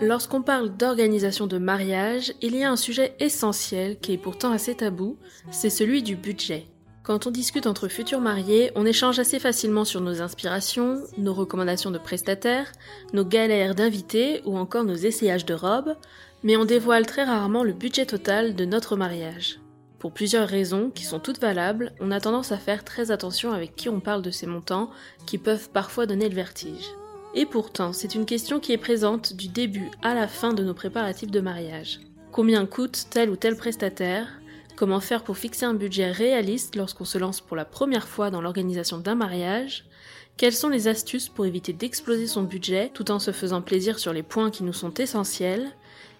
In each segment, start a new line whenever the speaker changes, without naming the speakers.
Lorsqu'on parle d'organisation de mariage, il y a un sujet essentiel qui est pourtant assez tabou, c'est celui du budget. Quand on discute entre futurs mariés, on échange assez facilement sur nos inspirations, nos recommandations de prestataires, nos galères d'invités ou encore nos essayages de robes, mais on dévoile très rarement le budget total de notre mariage. Pour plusieurs raisons qui sont toutes valables, on a tendance à faire très attention avec qui on parle de ces montants qui peuvent parfois donner le vertige. Et pourtant, c'est une question qui est présente du début à la fin de nos préparatifs de mariage. Combien coûte tel ou tel prestataire? Comment faire pour fixer un budget réaliste lorsqu'on se lance pour la première fois dans l'organisation d'un mariage? Quelles sont les astuces pour éviter d'exploser son budget tout en se faisant plaisir sur les points qui nous sont essentiels?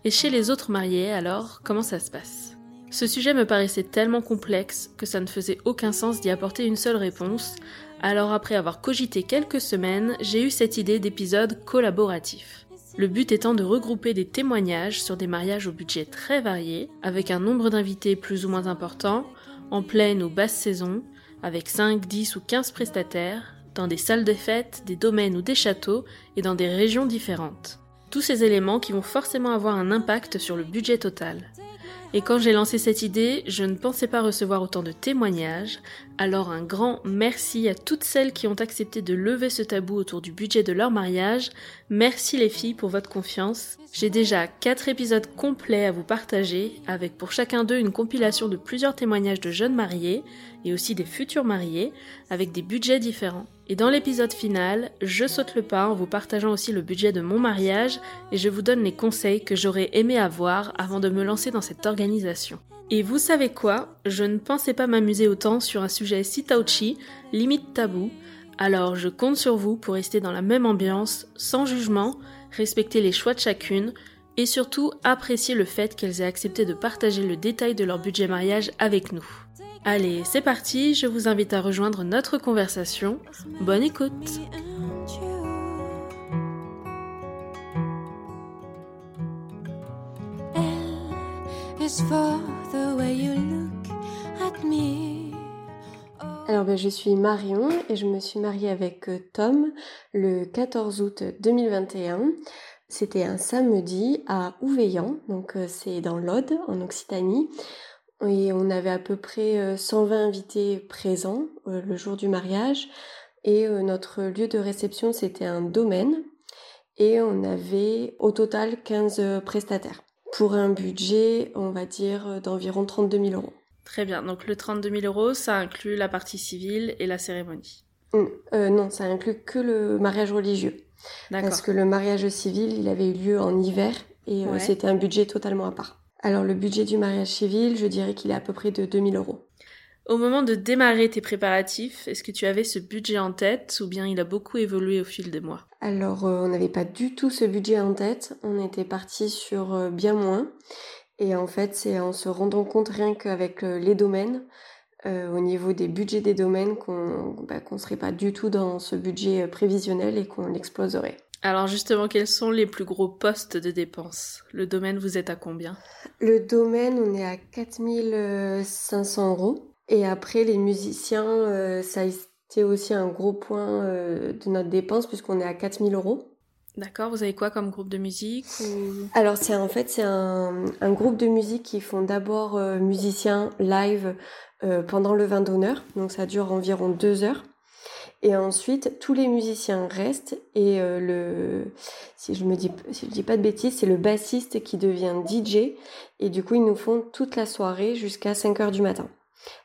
Et chez les autres mariés, alors, comment ça se passe? Ce sujet me paraissait tellement complexe que ça ne faisait aucun sens d'y apporter une seule réponse, alors après avoir cogité quelques semaines, j'ai eu cette idée d'épisode collaboratif. Le but étant de regrouper des témoignages sur des mariages au budget très varié, avec un nombre d'invités plus ou moins important, en pleine ou basse saison, avec 5, 10 ou 15 prestataires, dans des salles de fête, des domaines ou des châteaux, et dans des régions différentes. Tous ces éléments qui vont forcément avoir un impact sur le budget total. Et quand j'ai lancé cette idée, je ne pensais pas recevoir autant de témoignages, alors un grand merci à toutes celles qui ont accepté de lever ce tabou autour du budget de leur mariage. Merci les filles pour votre confiance. J'ai déjà 4 épisodes complets à vous partager, avec pour chacun d'eux une compilation de plusieurs témoignages de jeunes mariés, et aussi des futurs mariés, avec des budgets différents. Et dans l'épisode final, je saute le pas en vous partageant aussi le budget de mon mariage et je vous donne les conseils que j'aurais aimé avoir avant de me lancer dans cette organisation. Et vous savez quoi? Je ne pensais pas m'amuser autant sur un sujet si touchy, limite tabou, alors je compte sur vous pour rester dans la même ambiance, sans jugement, respecter les choix de chacune, et surtout apprécier le fait qu'elles aient accepté de partager le détail de leur budget mariage avec nous. Allez, c'est parti, je vous invite à rejoindre notre conversation. Bonne écoute
Alors ben, je suis Marion et je me suis mariée avec euh, Tom le 14 août 2021. C'était un samedi à Ouveillan, donc euh, c'est dans l'Aude en Occitanie. Et on avait à peu près 120 euh, invités présents le jour du mariage. Et notre lieu de réception, c'était un domaine. Et on avait au total 15 prestataires. Pour un budget, on va dire, d'environ 32 000 euros.
Très bien. Donc le 32 000 euros, ça inclut la partie civile et la cérémonie.
Euh, non, ça inclut que le mariage religieux. Parce que le mariage civil, il avait eu lieu en hiver et euh, c'était un budget totalement à part. Alors le budget du mariage civil, je dirais qu'il est à peu près de 2000 euros.
Au moment de démarrer tes préparatifs, est-ce que tu avais ce budget en tête ou bien il a beaucoup évolué au fil des mois?
Alors euh, on n'avait pas du tout ce budget en tête, on était parti sur euh, bien moins. Et en fait c'est en se rendant compte rien qu'avec les domaines, au niveau des budgets des domaines, qu'on bah, ne serait pas du tout dans ce budget prévisionnel et qu'on l'exploserait.
Alors justement, quels sont les plus gros postes de dépenses? Le domaine, vous êtes à combien?
Le domaine, on est à 4500 euros. Et après, les musiciens, euh, ça a été aussi un gros point euh, de notre dépense puisqu'on est à 4000 euros.
D'accord, vous avez quoi comme groupe de musique
Alors c'est en fait c'est un, groupe de musique qui font d'abord euh, musiciens live pendant le vin d'honneur, donc ça dure environ deux heures. Et ensuite, tous les musiciens restent et euh, le, si je me dis, si je dis pas de bêtises, c'est le bassiste qui devient DJ et du coup ils nous font toute la soirée jusqu'à 5 heures du matin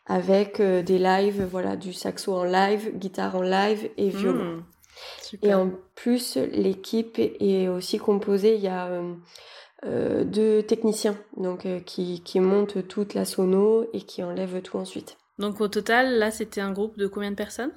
avec euh, des lives, voilà, du saxo en live, guitare en live et violon. Mmh. et en plus, l'équipe est aussi composée. Il y a euh, deux techniciens donc qui, qui montent toute la sono et qui enlèvent tout ensuite.
Donc au total, là, c'était un groupe de combien de personnes?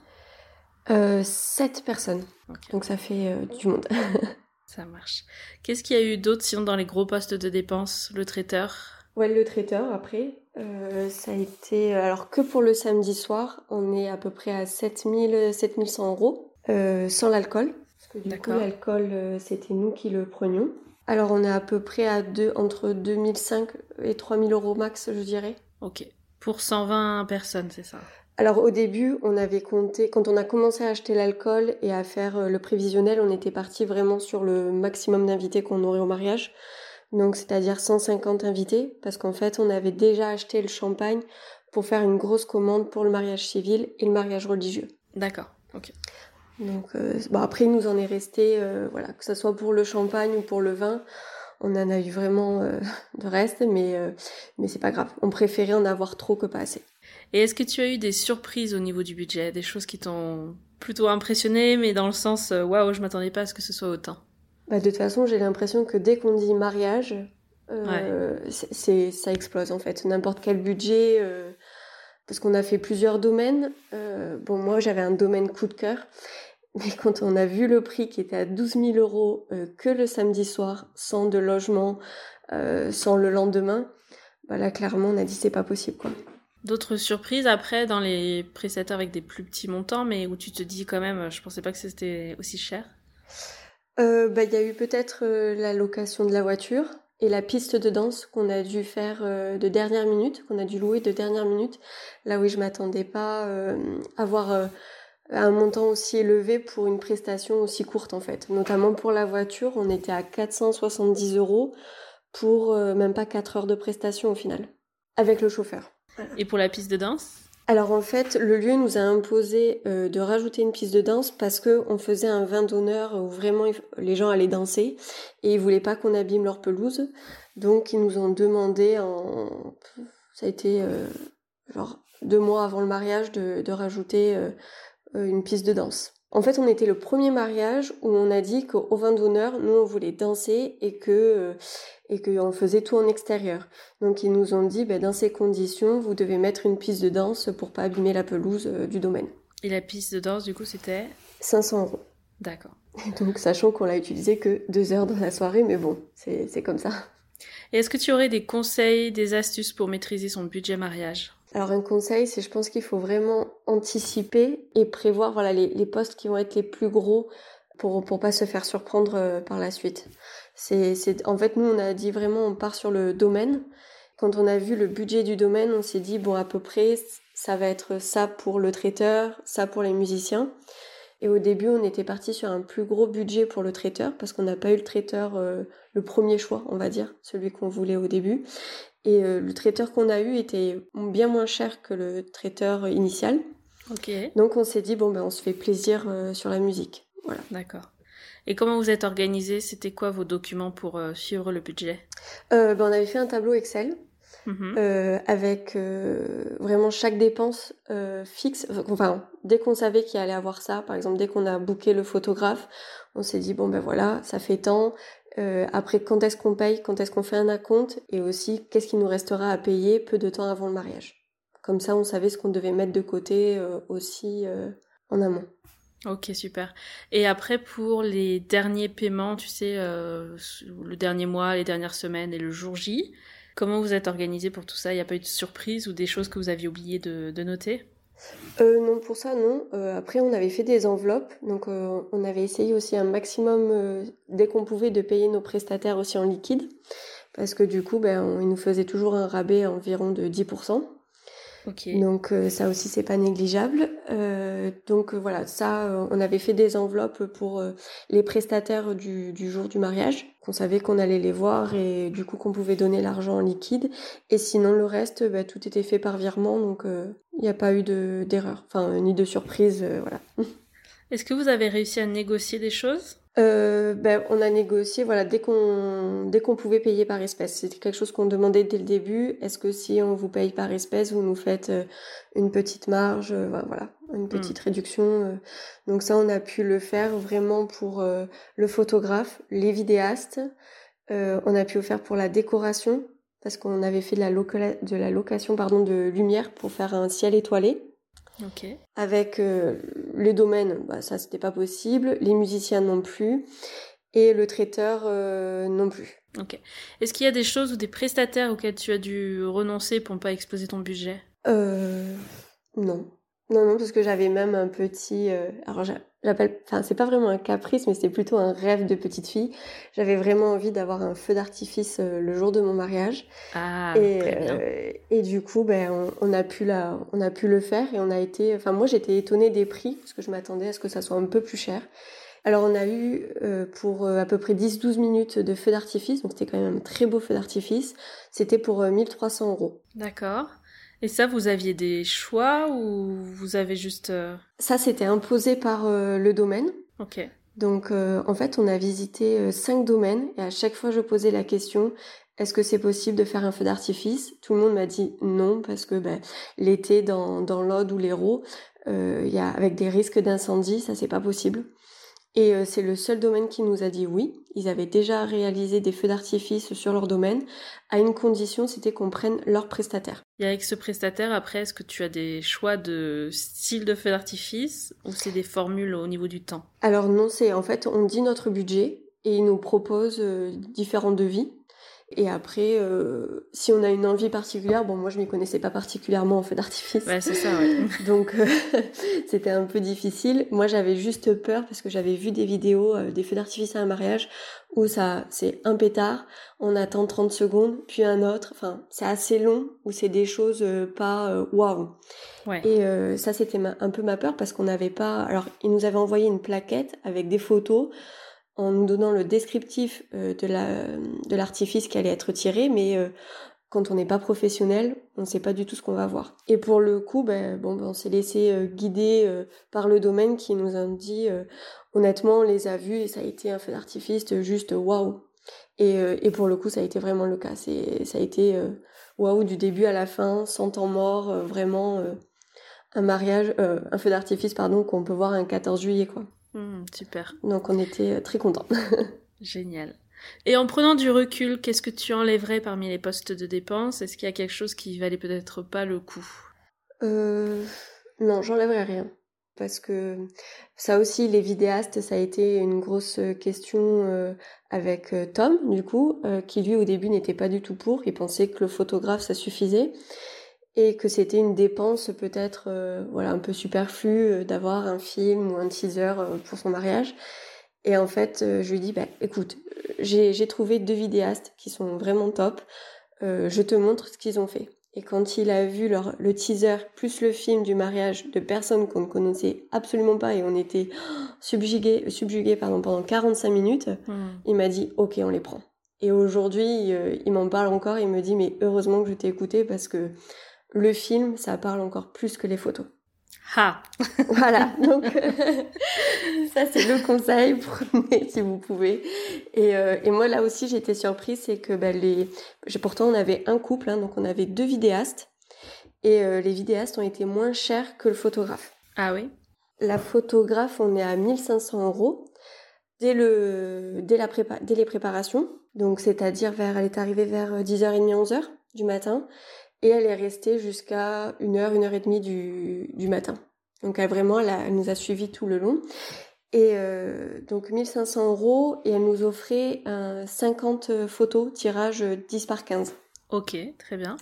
Euh, Sept personnes. Donc ça fait euh, du monde.
ça marche. Qu'est-ce qu'il y a eu d'autre sinon dans les gros postes de dépenses? Le traiteur?
Ouais, le traiteur après. Euh, ça a été. Alors que pour le samedi soir, on est à peu près à 7000, 7100 euros sans l'alcool. Parce que du coup, l'alcool, c'était nous qui le prenions. Alors on est à peu près à deux, entre 2005 et 3000 euros max, je dirais.
Ok. Pour 120 personnes, c'est ça?
Alors au début, on avait compté, quand on a commencé à acheter l'alcool et à faire euh, le prévisionnel, on était parti vraiment sur le maximum d'invités qu'on aurait au mariage. Donc c'est-à-dire 150 invités, parce qu'en fait on avait déjà acheté le champagne pour faire une grosse commande pour le mariage civil et le mariage religieux.
D'accord, ok.
Donc euh, bon, après il nous en est resté, euh, voilà, que ce soit pour le champagne ou pour le vin, on en a eu vraiment de reste, mais, mais c'est pas grave. On préférait en avoir trop que pas assez.
Et est-ce que tu as eu des surprises au niveau du budget, des choses qui t'ont plutôt impressionné, mais dans le sens euh, waouh, je m'attendais pas à ce que ce soit autant
bah, De toute façon, j'ai l'impression que dès qu'on dit mariage, euh, c'est ça explose en fait. N'importe quel budget, euh, parce qu'on a fait plusieurs domaines. bon, moi j'avais un domaine coup de cœur, mais quand on a vu le prix qui était à 12 000 euros que le samedi soir, sans de logement, sans le lendemain, bah là clairement on a dit c'est pas possible quoi.
D'autres surprises après dans les prestataires avec des plus petits montants, mais où tu te dis quand même, je pensais pas que c'était aussi cher?
Euh, bah, Il y a eu peut-être euh, la location de la voiture et la piste de danse qu'on a dû faire euh, de dernière minute, qu'on a dû louer de dernière minute. Là oui, je m'attendais pas à avoir un montant aussi élevé pour une prestation aussi courte en fait. Notamment pour la voiture, on était à 470 euros pour même pas 4 heures de prestation au final, avec le chauffeur.
Et pour la piste de danse?
Alors en fait, le lieu nous a imposé euh, de rajouter une piste de danse parce que on faisait un vin d'honneur où vraiment les gens allaient danser et ils voulaient pas qu'on abîme leur pelouse. Donc ils nous ont demandé en ça a été euh, genre deux mois avant le mariage de, de rajouter euh, une piste de danse. En fait, on était le premier mariage où on a dit qu'au vin d'honneur, nous on voulait danser et que et qu'on faisait tout en extérieur. Donc ils nous ont dit, ben, dans ces conditions, vous devez mettre une piste de danse pour pas abîmer la pelouse euh, du domaine.
Et la piste de danse, du coup, c'était
500 euros.
D'accord.
Donc sachant qu'on l'a utilisé que deux heures dans la soirée, mais bon, c'est comme ça.
Et est-ce que tu aurais des conseils, des astuces pour maîtriser son budget mariage?
Alors un conseil, c'est je pense qu'il faut vraiment anticiper et prévoir voilà les, postes qui vont être les plus gros pour pour pas se faire surprendre euh, par la suite. C'est, en fait, nous, on a dit vraiment, on part sur le domaine. Quand on a vu le budget du domaine, on s'est dit, bon, à peu près, ça va être ça pour le traiteur, ça pour les musiciens. Et au début, on était parti sur un plus gros budget pour le traiteur, parce qu'on n'a pas eu le traiteur, euh, le premier choix, on va dire, celui qu'on voulait au début. Et euh, le traiteur qu'on a eu était bien moins cher que le traiteur initial. Donc on s'est dit, bon, ben, on se fait plaisir euh, sur la musique. Voilà.
D'accord. Et comment vous êtes organisé? C'était quoi vos documents pour euh, suivre le budget?
Ben, On avait fait un tableau Excel mhm. avec vraiment chaque dépense fixe. Enfin, dès qu'on savait qu'il allait avoir ça, par exemple, dès qu'on a booké le photographe, on s'est dit bon ben voilà, ça fait tant. Après, quand est-ce qu'on paye, quand est-ce qu'on fait un acompte, et aussi qu'est-ce qui nous restera à payer peu de temps avant le mariage. Comme ça, on savait ce qu'on devait mettre de côté aussi en amont.
Ok, super. Et après, pour les derniers paiements, tu sais, euh, le dernier mois, les dernières semaines et le jour J, comment vous êtes organisé pour tout ça? Il n'y a pas eu de surprise ou des choses que vous aviez oublié de, noter?
Euh, non, pour ça, non. Euh, après, on avait fait des enveloppes, donc on avait essayé aussi un maximum, dès qu'on pouvait, de payer nos prestataires aussi en liquide, parce que du coup, ben, ils nous faisaient toujours un rabais environ de 10%. Donc euh, ça aussi c'est pas négligeable. Euh, donc euh, voilà, ça on avait fait des enveloppes pour les prestataires du, du, jour du mariage, qu'on savait qu'on allait les voir et du coup qu'on pouvait donner l'argent en liquide. Et sinon le reste, bah, tout était fait par virement, donc il n'y a pas eu d'erreur, enfin ni de surprise, voilà.
Est-ce que vous avez réussi à négocier des choses?
Euh, ben, on a négocié voilà dès qu'on dès qu'on pouvait payer par espèce. C'était quelque chose qu'on demandait dès le début. Est-ce que si on vous paye par espèce vous nous faites euh, une petite marge euh, voilà une hmm. petite réduction donc ça on a pu le faire vraiment pour le photographe les vidéastes. On a pu le faire pour la décoration parce qu'on avait fait de la, de la location pardon de lumière pour faire un ciel étoilé avec euh, les domaines, bah, ça c'était pas possible, les musiciens non plus, et le traiteur euh, non plus.
Ok. Est-ce qu'il y a des choses ou des prestataires auxquels tu as dû renoncer pour ne pas exploser ton budget?
Euh, Non. Non, non, parce que j'avais même un petit. Euh, alors, j'appelle. Enfin, c'est pas vraiment un caprice, mais c'est plutôt un rêve de petite fille. J'avais vraiment envie d'avoir un feu d'artifice euh, le jour de mon mariage.
Ah, et, très bien.
Euh, et du coup, ben, on, a pu la, on a pu le faire et on a été. Enfin, moi, j'étais étonnée des prix parce que je m'attendais à ce que ça soit un peu plus cher. Alors, on a eu pour à peu près 10-12 minutes de feu d'artifice, donc c'était quand même un très beau feu d'artifice. C'était pour 1300 euros.
D'accord. Et ça, vous aviez des choix ou vous avez juste... Euh,
ça, c'était imposé par euh, le domaine.
Ok.
Donc, euh, en fait, on a visité cinq domaines et à chaque fois, je posais la question est-ce que c'est possible de faire un feu d'artifice? Tout le monde m'a dit non parce que ben, l'été dans, dans l'Aude ou l'Hérault, y a avec des risques d'incendie, ça c'est pas possible. Et euh, c'est le seul domaine qui nous a dit oui. Ils avaient déjà réalisé des feux d'artifice sur leur domaine, à une condition, c'était qu'on prenne leur prestataire.
Et avec ce prestataire, après, est-ce que tu as des choix de style de feu d'artifice ou c'est des formules au niveau du temps?
Alors non, c'est en fait, on dit notre budget et ils nous proposent euh, différents devis. Et après, euh, si on a une envie particulière, bon, moi je m'y connaissais pas particulièrement en feu d'artifice.
Ouais, c'est ça, ouais.
Donc euh, c'était un peu difficile. Moi j'avais juste peur parce que j'avais vu des vidéos euh, des feux d'artifice à un mariage où ça, c'est un pétard, on attend 30 secondes, puis un autre. Enfin, c'est assez long où c'est des choses pas waouh.
Ouais.
Et ça c'était un peu ma peur parce qu'on n'avait pas. Alors ils nous avaient envoyé une plaquette avec des photos en nous donnant le descriptif euh, de la de l'artifice qui allait être tiré, mais euh, quand on n'est pas professionnel, on ne sait pas du tout ce qu'on va voir. Et pour le coup, ben, bon, ben, on s'est laissé euh, guider par le domaine qui nous a dit, honnêtement, on les a vus et ça a été un feu d'artifice juste waouh. Et, et pour le coup, ça a été vraiment le cas. C'est, ça a été waouh du début à la fin, sans temps mort, vraiment un mariage, un feu d'artifice, pardon, qu'on peut voir un 14 juillet, quoi.
Hmm, super.
Donc on était euh, très contents.
Génial. Et en prenant du recul, qu'est-ce que tu enlèverais parmi les postes de dépenses? Est-ce qu'il y a quelque chose qui valait peut-être pas le coup?
Euh, Non, j'enlèverais rien. Parce que ça aussi, les vidéastes, ça a été une grosse question euh, avec Tom, du coup, qui lui au début n'était pas du tout pour. Il pensait que le photographe, ça suffisait et que c'était une dépense peut-être euh, voilà un peu superflue euh, d'avoir un film ou un teaser euh, pour son mariage. Et en fait, je lui dis bah écoute, j'ai trouvé deux vidéastes qui sont vraiment top. je te montre ce qu'ils ont fait. Et quand il a vu leur, le teaser plus le film du mariage de personnes qu'on ne connaissait absolument pas et on était subjugués, subjugués pardon, pendant 45 minutes, hmm. il m'a dit ok on les prend. Et aujourd'hui, il m'en parle encore, il me dit mais heureusement que je t'ai écouté parce que le film, ça parle encore plus que les photos.
Ah
Voilà, donc ça c'est le conseil, prenez si vous pouvez. Et, et moi là aussi j'étais surprise, c'est que bah, les... pourtant on avait un couple, hein, donc on avait deux vidéastes, et les vidéastes ont été moins chers que le photographe.
Ah oui
La photographe, on est à 1500 euros dès, le, dès, la prépa, dès les préparations. Donc, c'est-à-dire, vers, elle est arrivée vers 10h30, 11h du matin. Et elle est restée jusqu'à 1h, 1h30 du, du matin. Donc, elle vraiment, elle, nous a suivis tout le long. Et euh, donc 1500 euros et elle nous offrait 50 photos, tirage 10 par 15.
Ok, très bien.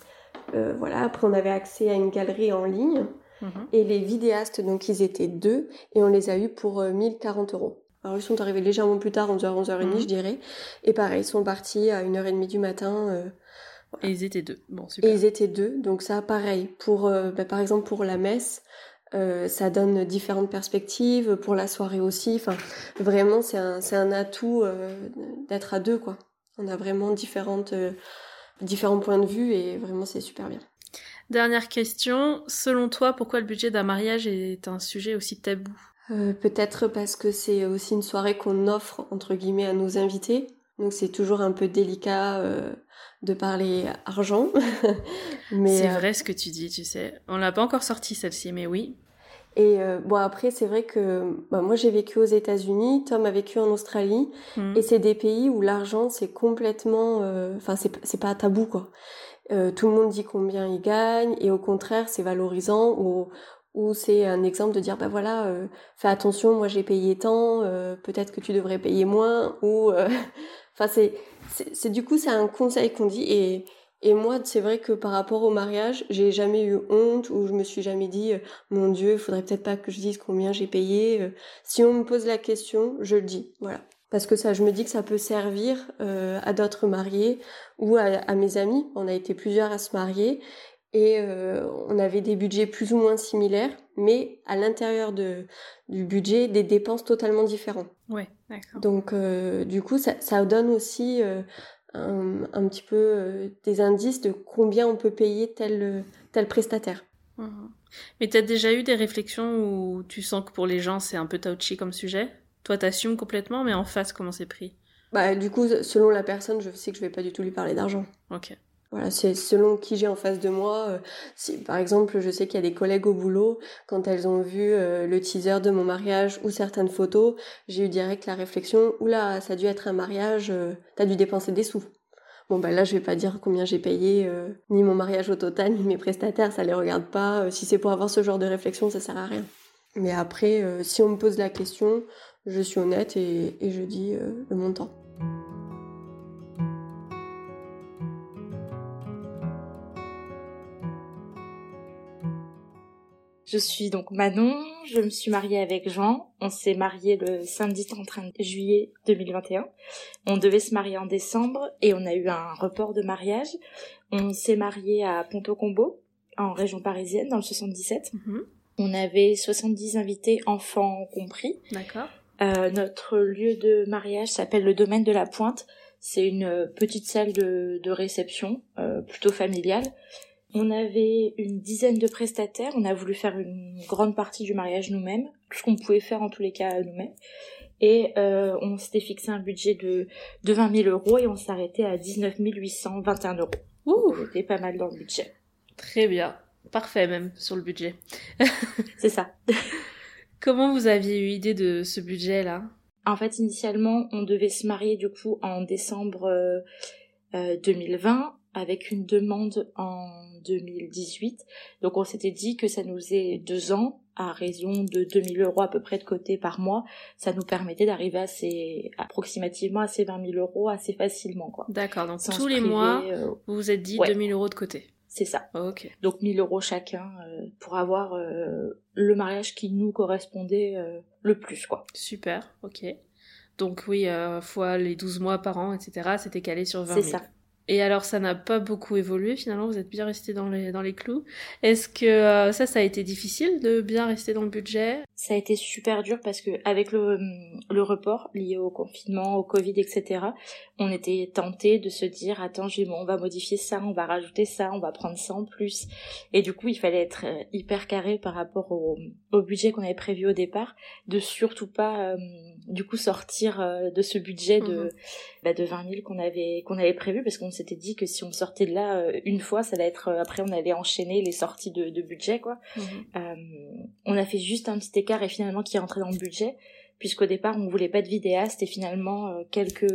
Euh, voilà, après on avait accès à une galerie en ligne. Mhm. Et les vidéastes, donc ils étaient deux, et on les a eus pour 1040 euros. Alors ils sont arrivés légèrement plus tard, 11h, 11h30 mhm. je dirais. Et pareil, ils sont partis à 1h30 du matin. Euh,
et ils étaient deux. Bon, super.
Et ils étaient deux. Donc ça, pareil. Pour, euh, bah, par exemple, pour la messe, euh, ça donne différentes perspectives. Pour la soirée aussi. Enfin, vraiment, c'est un, c'est un atout d'être à deux, quoi. On a vraiment différentes, différents points de vue et vraiment, c'est super bien.
Dernière question. Selon toi, pourquoi le budget d'un mariage est un sujet aussi tabou?
Euh, peut-être parce que c'est aussi une soirée qu'on offre entre guillemets à nos invités. Donc c'est toujours un peu délicat euh, de parler argent.
mais c'est euh, vrai ce que tu dis, tu sais. On l'a pas encore sorti celle-ci, mais oui.
Et bon après c'est vrai que bah, moi j'ai vécu aux États-Unis, Tom a vécu en Australie, hmm. et c'est des pays où l'argent c'est complètement, enfin c'est c'est pas tabou quoi. tout le monde dit combien il gagne et au contraire c'est valorisant ou ou c'est un exemple de dire bah voilà euh, fais attention moi j'ai payé tant euh, peut-être que tu devrais payer moins ou euh, enfin c'est du coup c'est un conseil qu'on dit et et moi c'est vrai que par rapport au mariage j'ai jamais eu honte ou je me suis jamais dit mon dieu il faudrait peut-être pas que je dise combien j'ai payé si on me pose la question je le dis voilà. Parce que ça je me dis que ça peut servir à d'autres mariés ou à, à mes amis. On a été plusieurs à se marier et euh, on avait des budgets plus ou moins similaires, mais à l'intérieur de, du budget, des dépenses totalement différentes.
Ouais, d'accord.
Donc, euh, du coup, ça, ça, donne aussi euh, un, un, petit peu des indices de combien on peut payer tel, tel prestataire.
Mhm. Mais tu as déjà eu des réflexions où tu sens que pour les gens, c'est un peu touchy comme sujet? Toi, t'assumes complètement, mais en face, comment c'est pris?
Bah, du coup, selon la personne, je sais que je vais pas du tout lui parler d'argent.
Ok.
Voilà, c'est selon qui j'ai en face de moi. Euh, si, par exemple, je sais qu'il y a des collègues au boulot, quand elles ont vu euh, le teaser de mon mariage ou certaines photos, j'ai eu direct la réflexion, oula, ça a dû être un mariage, euh, t'as dû dépenser des sous. Bon ben là je vais pas dire combien j'ai payé, ni mon mariage au total, ni mes prestataires, ça les regarde pas. si c'est pour avoir ce genre de réflexion, ça sert à rien. Mais après, si on me pose la question, je suis honnête et, et je dis le montant.
Je suis donc Manon, je me suis mariée avec Jean. On s'est marié le samedi 31 juillet 2021. On devait se marier en décembre et on a eu un report de mariage. On s'est marié à Ponto Combo, en région parisienne, dans le 77. Mhm. On avait 70 invités, enfants compris.
D'accord.
Euh, notre lieu de mariage s'appelle le domaine de la Pointe. C'est une petite salle de, réception, euh, plutôt familiale. On avait une dizaine de prestataires. On a voulu faire une grande partie du mariage nous-mêmes, tout ce qu'on pouvait faire en tous les cas nous-mêmes. Et euh, on s'était fixé un budget de, de 20 000 euros et on s'arrêtait à 19 821 euros. Ouh C'était pas mal dans le budget.
Très bien. Parfait même sur le budget.
C'est ça.
Comment vous aviez eu idée de ce budget-là?
En fait, initialement, on devait se marier du coup en décembre 2020 euh, avec une demande en 2018. Donc on s'était dit que ça nous faisait deux ans à raison de 2000 euros à peu près de côté par mois. Ça nous permettait d'arriver à ces, approximativement à ces 20 000 euros assez facilement. quoi.
D'accord, donc tous les mois, euh, vous vous êtes dit 2000 euros de côté.
C'est ça.
ok.
Donc 1000 euros chacun euh, pour avoir euh, le mariage qui nous correspondait le plus. quoi.
Super, ok. Donc oui, fois les 12 mois par an, etc., c'était calé sur 20 000.
C'est ça.
Et alors, ça n'a pas beaucoup évolué finalement, vous êtes bien resté dans les, dans les clous. Est-ce que euh, ça, ça a été difficile de bien rester dans le budget?
Ça a été super dur parce que avec le, le report lié au confinement, au Covid, etc., on était tenté de se dire, attends, bon, on va modifier ça, on va rajouter ça, on va prendre ça en plus. Et du coup, il fallait être euh, hyper carré par rapport au, au budget qu'on avait prévu au départ, de surtout pas, euh, du coup, sortir de ce budget de, mhm. Bah, de 20 000 qu'on avait, qu'on avait prévu parce qu'on s'était dit que si on sortait de là euh, une fois, ça allait être euh, après on allait enchaîner les sorties de, budget quoi. Mhm. Euh, on a fait juste un petit écart et finalement qui est rentré dans le budget puisqu'au départ on voulait pas de vidéaste et finalement quelques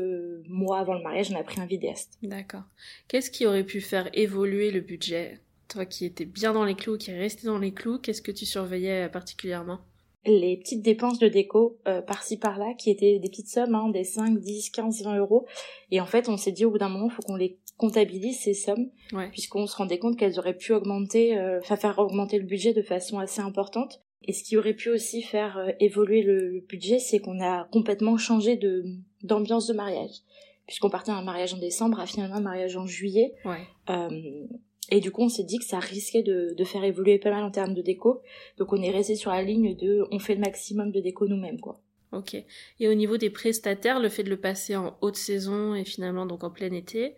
mois avant le mariage on a pris un vidéaste.
D'accord. Qu'est-ce qui aurait pu faire évoluer le budget? Toi qui étais bien dans les clous, qui est resté dans les clous, qu'est-ce que tu surveillais particulièrement?
Les petites dépenses de déco euh, par-ci par-là qui étaient des petites sommes hein, des 5, 10, 15, 20 euros. Et en fait on s'est dit au bout d'un moment il faut qu'on les comptabilise ces sommes puisqu'on se rendait compte qu'elles auraient pu augmenter euh, enfin faire augmenter le budget de façon assez importante. Et ce qui aurait pu aussi faire euh, évoluer le, budget c'est qu'on a complètement changé de d'ambiance de mariage. Puisqu'on partait d'un mariage en décembre à finalement un mariage en juillet.
Ouais.
Et du coup, on s'est dit que ça risquait de, faire évoluer pas mal en termes de déco. Donc, on est resté sur la ligne de on fait le maximum de déco nous-mêmes, quoi.
Ok. Et au niveau des prestataires, le fait de le passer en haute saison et finalement donc en plein été,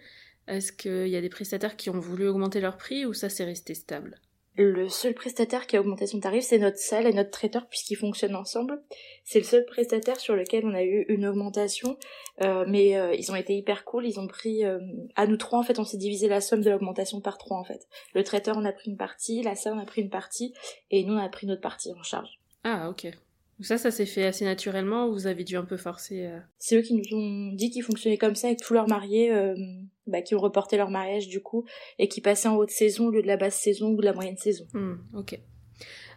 est-ce qu'il y a des prestataires qui ont voulu augmenter leur prix ou ça s'est resté stable?
Le seul prestataire qui a augmenté son tarif, c'est notre salle et notre traiteur puisqu'ils fonctionnent ensemble. C'est le seul prestataire sur lequel on a eu une augmentation, euh, mais euh, ils ont été hyper cool. Ils ont pris, euh, à nous trois en fait, on s'est divisé la somme de l'augmentation par trois en fait. Le traiteur on a pris une partie, la salle on a pris une partie, et nous on a pris notre partie en charge.
Ah ok. Ça, ça s'est fait assez naturellement ou vous avez dû un peu forcer euh
C'est eux qui nous ont dit qu'ils fonctionnaient comme ça avec tous leurs mariés, euh, bah, qui ont reporté leur mariage du coup, et qui passaient en haute saison au lieu de la basse saison ou de la moyenne saison.
Hmm, ok.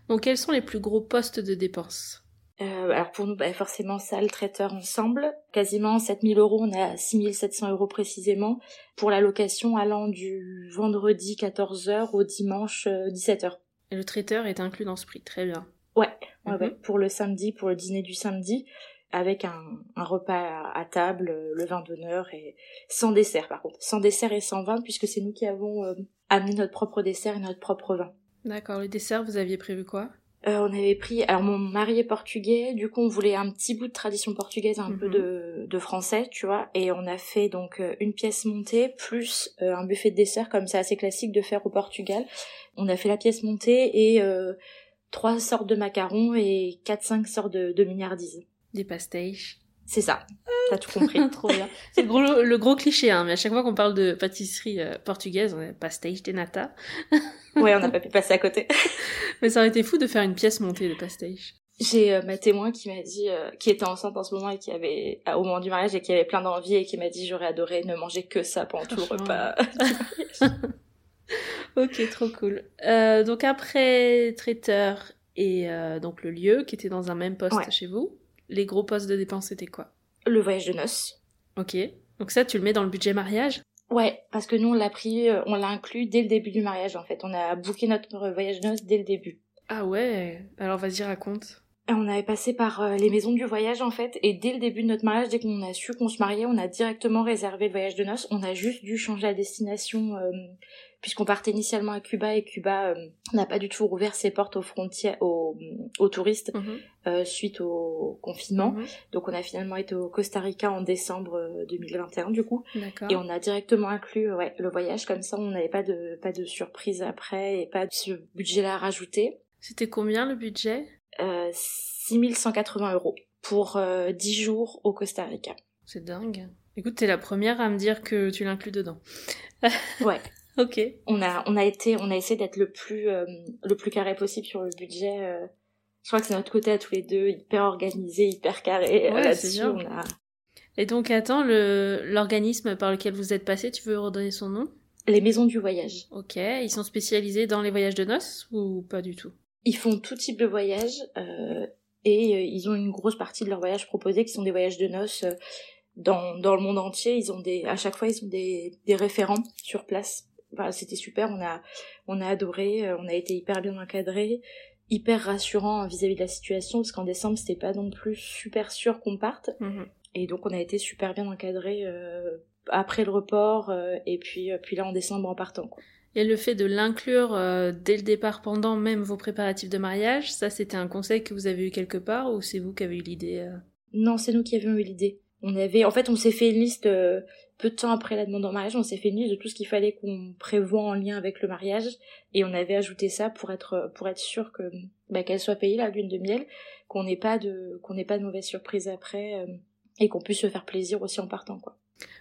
Donc quels sont les plus gros postes de dépenses?
Euh, alors pour nous, bah, forcément, salle, traiteur ensemble, quasiment 7000 euros, on à 6700 euros précisément, pour la location allant du vendredi 14h au dimanche 17h.
Et le traiteur est inclus dans ce prix, très bien.
Ouais, ouais, mhm. pour le samedi, pour le dîner du samedi, avec un, un repas à, table, euh, le vin d'honneur et sans dessert par contre, sans dessert et sans vin puisque c'est nous qui avons euh, amené notre propre dessert et notre propre vin.
D'accord, le dessert vous aviez prévu quoi?
Euh, on avait pris, alors mon mari est portugais, du coup on voulait un petit bout de tradition portugaise, un peu mhm. de, de, français, tu vois, et on a fait donc une pièce montée plus un buffet de dessert comme c'est assez classique de faire au Portugal. On a fait la pièce montée et trois sortes de macarons et quatre cinq sortes de, de mignardises.
Des pastéis.
C'est ça. T'as tout compris.
Trop bien. C'est le gros, le gros cliché, hein, mais à chaque fois qu'on parle de pâtisserie euh, portugaise, on a pastéis de nata.
ouais, on n'a pas pu passer à côté.
mais ça aurait été fou de faire une pièce montée de pastéis.
J'ai euh, ma témoin qui m'a dit, euh, qui était enceinte en ce moment et qui avait, au moment du mariage et qui avait plein d'envie et qui m'a dit j'aurais adoré ne manger que ça pendant tout le repas.
ok, trop cool. Euh, donc après traiteur et euh, donc le lieu qui était dans un même poste chez vous, les gros postes de dépenses c'était quoi?
Le voyage de noces.
Ok. Donc ça tu le mets dans le budget mariage?
Ouais, parce que nous on l'a pris, euh, on l'a inclus dès le début du mariage en fait. On a booké notre voyage de noces dès le début.
Ah ouais. Alors vas-y raconte.
On avait passé par les maisons du voyage en fait, et dès le début de notre mariage, dès qu'on a su qu'on se mariait, on a directement réservé le voyage de noces. On a juste dû changer la destination puisqu'on partait initialement à Cuba et Cuba euh, n'a pas du tout rouvert ses portes aux frontières, aux, touristes mhm. euh, suite au confinement. Mhm. Donc on a finalement été au Costa Rica en décembre 2021 euh, du coup, et on a directement inclus ouais, le voyage comme ça, on n'avait pas de pas de surprise après et pas de ce budget-là à rajouter.
C'était combien le budget?
Euh, 6180 euros pour 10 jours au Costa Rica.
C'est dingue. Écoute, t'es la première à me dire que tu l'inclus dedans.
ouais.
Ok.
On a, on a été, on a essayé d'être le plus, euh, le plus carré possible sur le budget. Euh. Je crois que c'est notre côté à tous les deux, hyper organisé, hyper carré. Euh, là-dessus, on a.
Et donc, attends, le, l'organisme par lequel vous êtes passé, tu veux redonner son nom?
Les maisons du voyage.
Ok. Ils sont spécialisés dans les voyages de noces ou pas du tout?
Ils font tout type de voyage et ils ont une grosse partie de leurs voyages proposés qui sont des voyages de noces dans, dans le monde entier. Ils ont des, à chaque fois, ils ont des, des référents sur place c'était super, on a, on a adoré, euh, on a été hyper bien encadré, hyper rassurant vis-à-vis de la situation, parce qu'en décembre, c'était pas non plus super sûr qu'on parte. Mhm. Et donc, on a été super bien encadré euh, après le report et puis puis là en décembre en partant quoi.
Et le fait de l'inclure dès le départ pendant même vos préparatifs de mariage, ça c'était un conseil que vous avez eu quelque part ou c'est vous qui avez eu l'idée
Non, c'est nous qui avions eu l'idée. On avait, en fait, on s'est fait une liste peu de temps après la demande en mariage, on s'est fait une liste de tout ce qu'il fallait qu'on prévoit en lien avec le mariage, et on avait ajouté ça pour être pour être sûr que bah, qu'elle soit payée la lune de miel, qu'on n'ait pas de qu'on n'ait pas de mauvaise surprise après, euh, et qu'on puisse se faire plaisir aussi en partant quoi.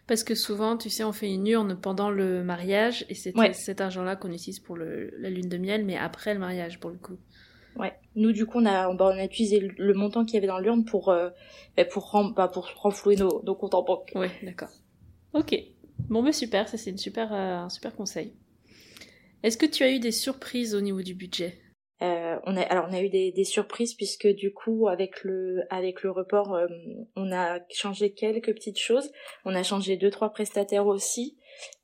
Parce que souvent, tu sais, on fait une urne pendant le mariage, et c'est cet argent-là qu'on utilise pour le, la lune de miel, mais après le mariage pour le coup.
Ouais. Nous, du coup, on a, on a utilisé le montant qu'il y avait dans l'urne pour, euh, bah, pour, bah, pour renflouer nos, nos comptes en banque.
Ouais, d'accord. Ok. Bon, mais super, ça c'est une super, euh, un super conseil. Est-ce que tu as eu des surprises au niveau du budget?
Euh, on a, alors on a eu des, des, surprises puisque du coup avec le avec le report euh, on a changé quelques petites choses. On a changé deux trois prestataires aussi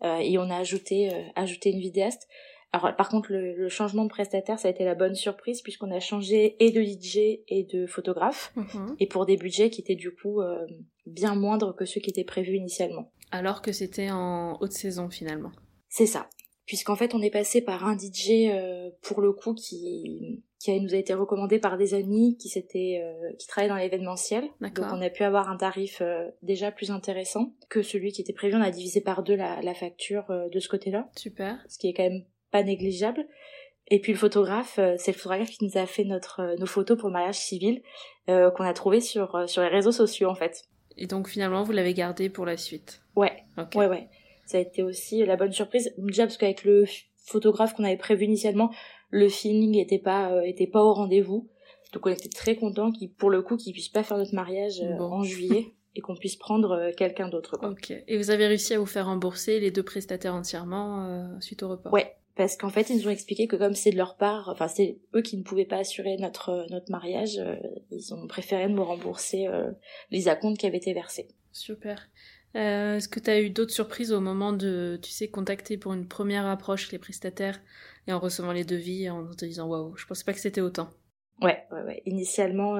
euh, et on a ajouté euh, ajouté une vidéaste. Alors par contre le, le, changement de prestataire ça a été la bonne surprise puisqu'on a changé et de DJ et de photographe mhm. et pour des budgets qui étaient du coup bien moindres que ceux qui étaient prévus initialement.
Alors que c'était en haute saison finalement.
C'est ça. Puisqu'en fait on est passé par un DJ euh, pour le coup qui qui nous a été recommandé par des amis qui s'étaient euh, qui travaillaient dans l'événementiel. Donc on a pu avoir un tarif euh, déjà plus intéressant que celui qui était prévu. On a divisé par deux la, la facture de ce côté-là.
Super.
Ce qui est quand même pas négligeable. Et puis le photographe, c'est le photographe qui nous a fait notre nos photos pour le mariage civil qu'on a trouvé sur sur les réseaux sociaux en fait.
Et donc finalement, vous l'avez gardé pour la suite.
Ouais. Ouais, ouais. Ça a été aussi la bonne surprise. Déjà parce qu'avec le photographe qu'on avait prévu initialement, le feeling était pas euh, était pas au rendez-vous. Donc on était très content qu'il pour le coup qu'il puisse pas faire notre mariage euh, en juillet et qu'on puisse prendre euh, quelqu'un d'autre.
Ok. Et vous avez réussi à vous faire rembourser les deux prestataires entièrement suite au report?
Ouais, parce qu'en fait ils nous ont expliqué que comme c'est de leur part, enfin c'est eux qui ne pouvaient pas assurer notre notre mariage, ils ont préféré nous rembourser les acomptes qui avaient été versés.
Super. Est-ce que tu as eu d'autres surprises au moment de, tu sais, contacter pour une première approche les prestataires et en recevant les devis en te disant waouh, je pensais pas que c'était autant.
Ouais, ouais, ouais. Initialement,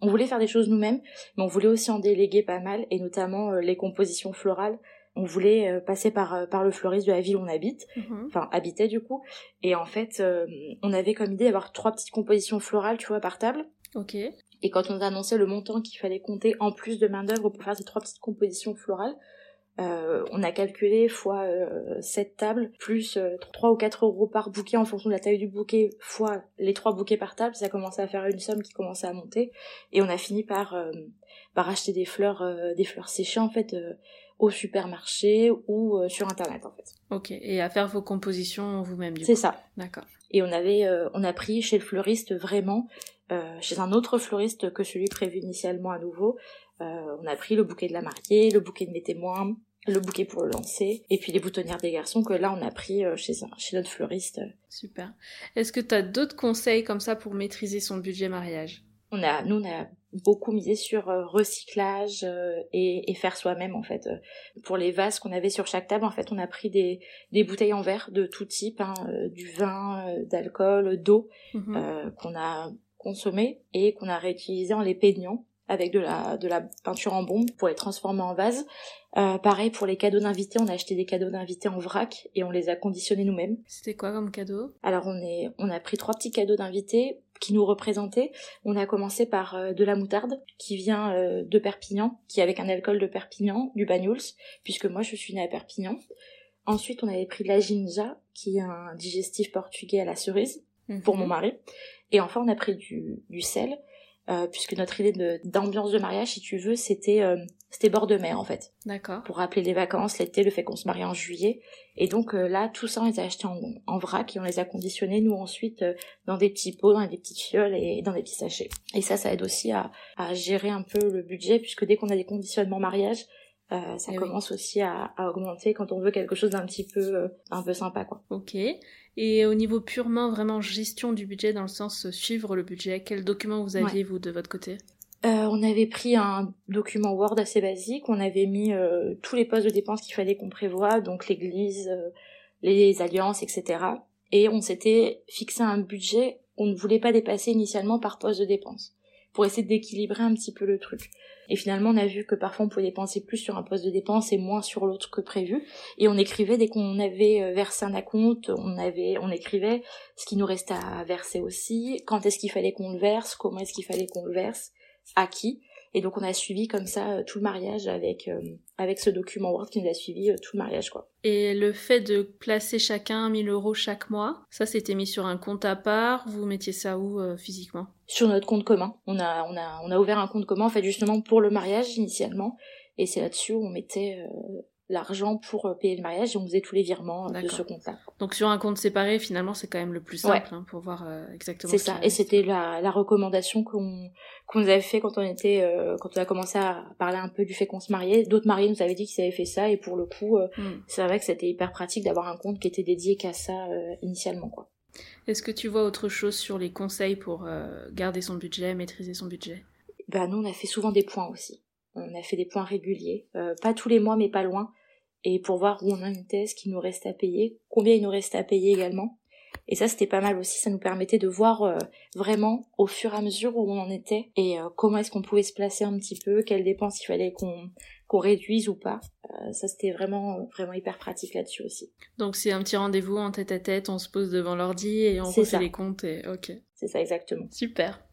on voulait faire des choses nous-mêmes, mais on voulait aussi en déléguer pas mal, et notamment les compositions florales on voulait euh, passer par euh, par le fleuriste de la ville où on habite, mhm. enfin habitait du coup, et en fait euh, on avait comme idée d'avoir trois petites compositions florales, tu vois, par table.
Ok.
Et quand on a annoncé le montant qu'il fallait compter en plus de main d'œuvre pour faire ces trois petites compositions florales, on a calculé fois euh, 7 tables, plus 3 ou 4 euros par bouquet en fonction de la taille du bouquet, fois les trois bouquets par table, ça commençait à faire une somme qui commençait à monter. Et on a fini par, par acheter des fleurs, des fleurs séchées en fait au supermarché ou euh, sur internet en fait.
Ok, et à faire vos compositions vous-même
C'est ça.
D'accord.
Et on avait, euh, on a pris chez le fleuriste vraiment, euh, chez un autre fleuriste que celui prévu initialement à nouveau, on a pris le bouquet de la mariée, le bouquet de mes témoins, le bouquet pour le lancer, et puis les boutonnières des garçons que là on a pris chez, chez notre fleuriste.
Super. Est-ce que tu as d'autres conseils comme ça pour maîtriser son budget mariage?
On a, nous, on a beaucoup misé sur euh, recyclage euh, et, et, faire soi-même en fait. Pour les vases qu'on avait sur chaque table, en fait, on a pris des, des bouteilles en verre de tout type, hein, euh, du vin, d'alcool, d'eau mhm. qu'on a consommé et qu'on a réutilisé en les peignant avec de la, de la peinture en bombe pour les transformer en vase. Euh, pareil pour les cadeaux d'invités, on a acheté des cadeaux d'invités en vrac et on les a conditionnés nous-mêmes.
C'était quoi comme cadeau?
Alors on est, on a pris trois petits cadeaux d'invités qui nous représentaient. On a commencé par euh, de la moutarde qui vient euh, de Perpignan, qui est avec un alcool de Perpignan, du Banyuls, puisque moi je suis née à Perpignan. Ensuite on avait pris de la ginja, qui est un digestif portugais à la cerise, pour mon mhm. mari. Et enfin on a pris du, du sel euh, puisque notre idée d'ambiance de, mariage, si tu veux, c'était euh, c'était bord de mer en fait.
D'accord.
Pour rappeler les vacances, l'été, le fait qu'on se marie en juillet. Et donc euh, là, tout ça, on les a achetés en, en, vrac et on les a conditionnés, nous ensuite, dans des petits pots, dans des petites fioles et dans des petits sachets. Et ça, ça aide aussi à, à gérer un peu le budget, puisque dès qu'on a des conditionnements mariage, euh, ça eh commence aussi à, à, augmenter quand on veut quelque chose d'un petit peu un peu sympa quoi.
Ok. Et au niveau purement vraiment gestion du budget, dans le sens euh, suivre le budget, quel document vous aviez, vous, de votre côté?
Euh, on avait pris un document Word assez basique, on avait mis euh, tous les postes de dépenses qu'il fallait qu'on prévoit, donc l'église, euh, les alliances, etc. Et on s'était fixé un budget qu'on ne voulait pas dépasser initialement par poste de dépenses. pour essayer d'équilibrer un petit peu le truc. Et finalement, on a vu que parfois on pouvait dépenser plus sur un poste de dépense et moins sur l'autre que prévu. Et on écrivait dès qu'on avait euh, versé un acompte, on avait, on écrivait ce qui nous restait à verser aussi, quand est-ce qu'il fallait qu'on le verse, comment est-ce qu'il fallait qu'on le verse, à qui? Et donc on a suivi comme ça euh, tout le mariage avec euh, avec ce document Word qui nous a suivi tout le mariage quoi.
Et le fait de placer chacun 1000 euros chaque mois, ça c'était mis sur un compte à part? Vous mettiez ça où physiquement?
Sur notre compte commun. On a on a on a ouvert un compte commun en fait justement pour le mariage initialement. Et c'est là-dessus où on mettait l'argent pour euh, payer le mariage et on faisait tous les virements euh, de ce compte-là.
Donc sur un compte séparé, finalement, c'est quand même le plus simple hein, pour voir euh, exactement.
C'est ça. Et c'était la, la recommandation qu'on qu'on nous avait fait quand on était quand on a commencé à parler un peu du fait qu'on se mariait. D'autres mariés nous avaient dit qu'ils avaient fait ça et pour le coup, hmm. c'est vrai que c'était hyper pratique d'avoir un compte qui était dédié qu'à ça initialement quoi.
Est-ce que tu vois autre chose sur les conseils pour garder son budget, maîtriser son budget?
Bah nous on a fait souvent des points aussi. On a fait des points réguliers, euh, pas tous les mois mais pas loin, et pour voir où on a une thèse, qui nous reste à payer, combien il nous reste à payer également. Et ça c'était pas mal aussi, ça nous permettait de voir euh, vraiment au fur et à mesure où on en était et euh, comment est-ce qu'on pouvait se placer un petit peu, quelles dépenses il fallait qu'on qu'on réduise ou pas. ça c'était vraiment vraiment hyper pratique là-dessus aussi.
Donc c'est un petit rendez-vous en tête à tête, on se pose devant l'ordi et on refait les comptes et ok.
C'est ça exactement.
Super.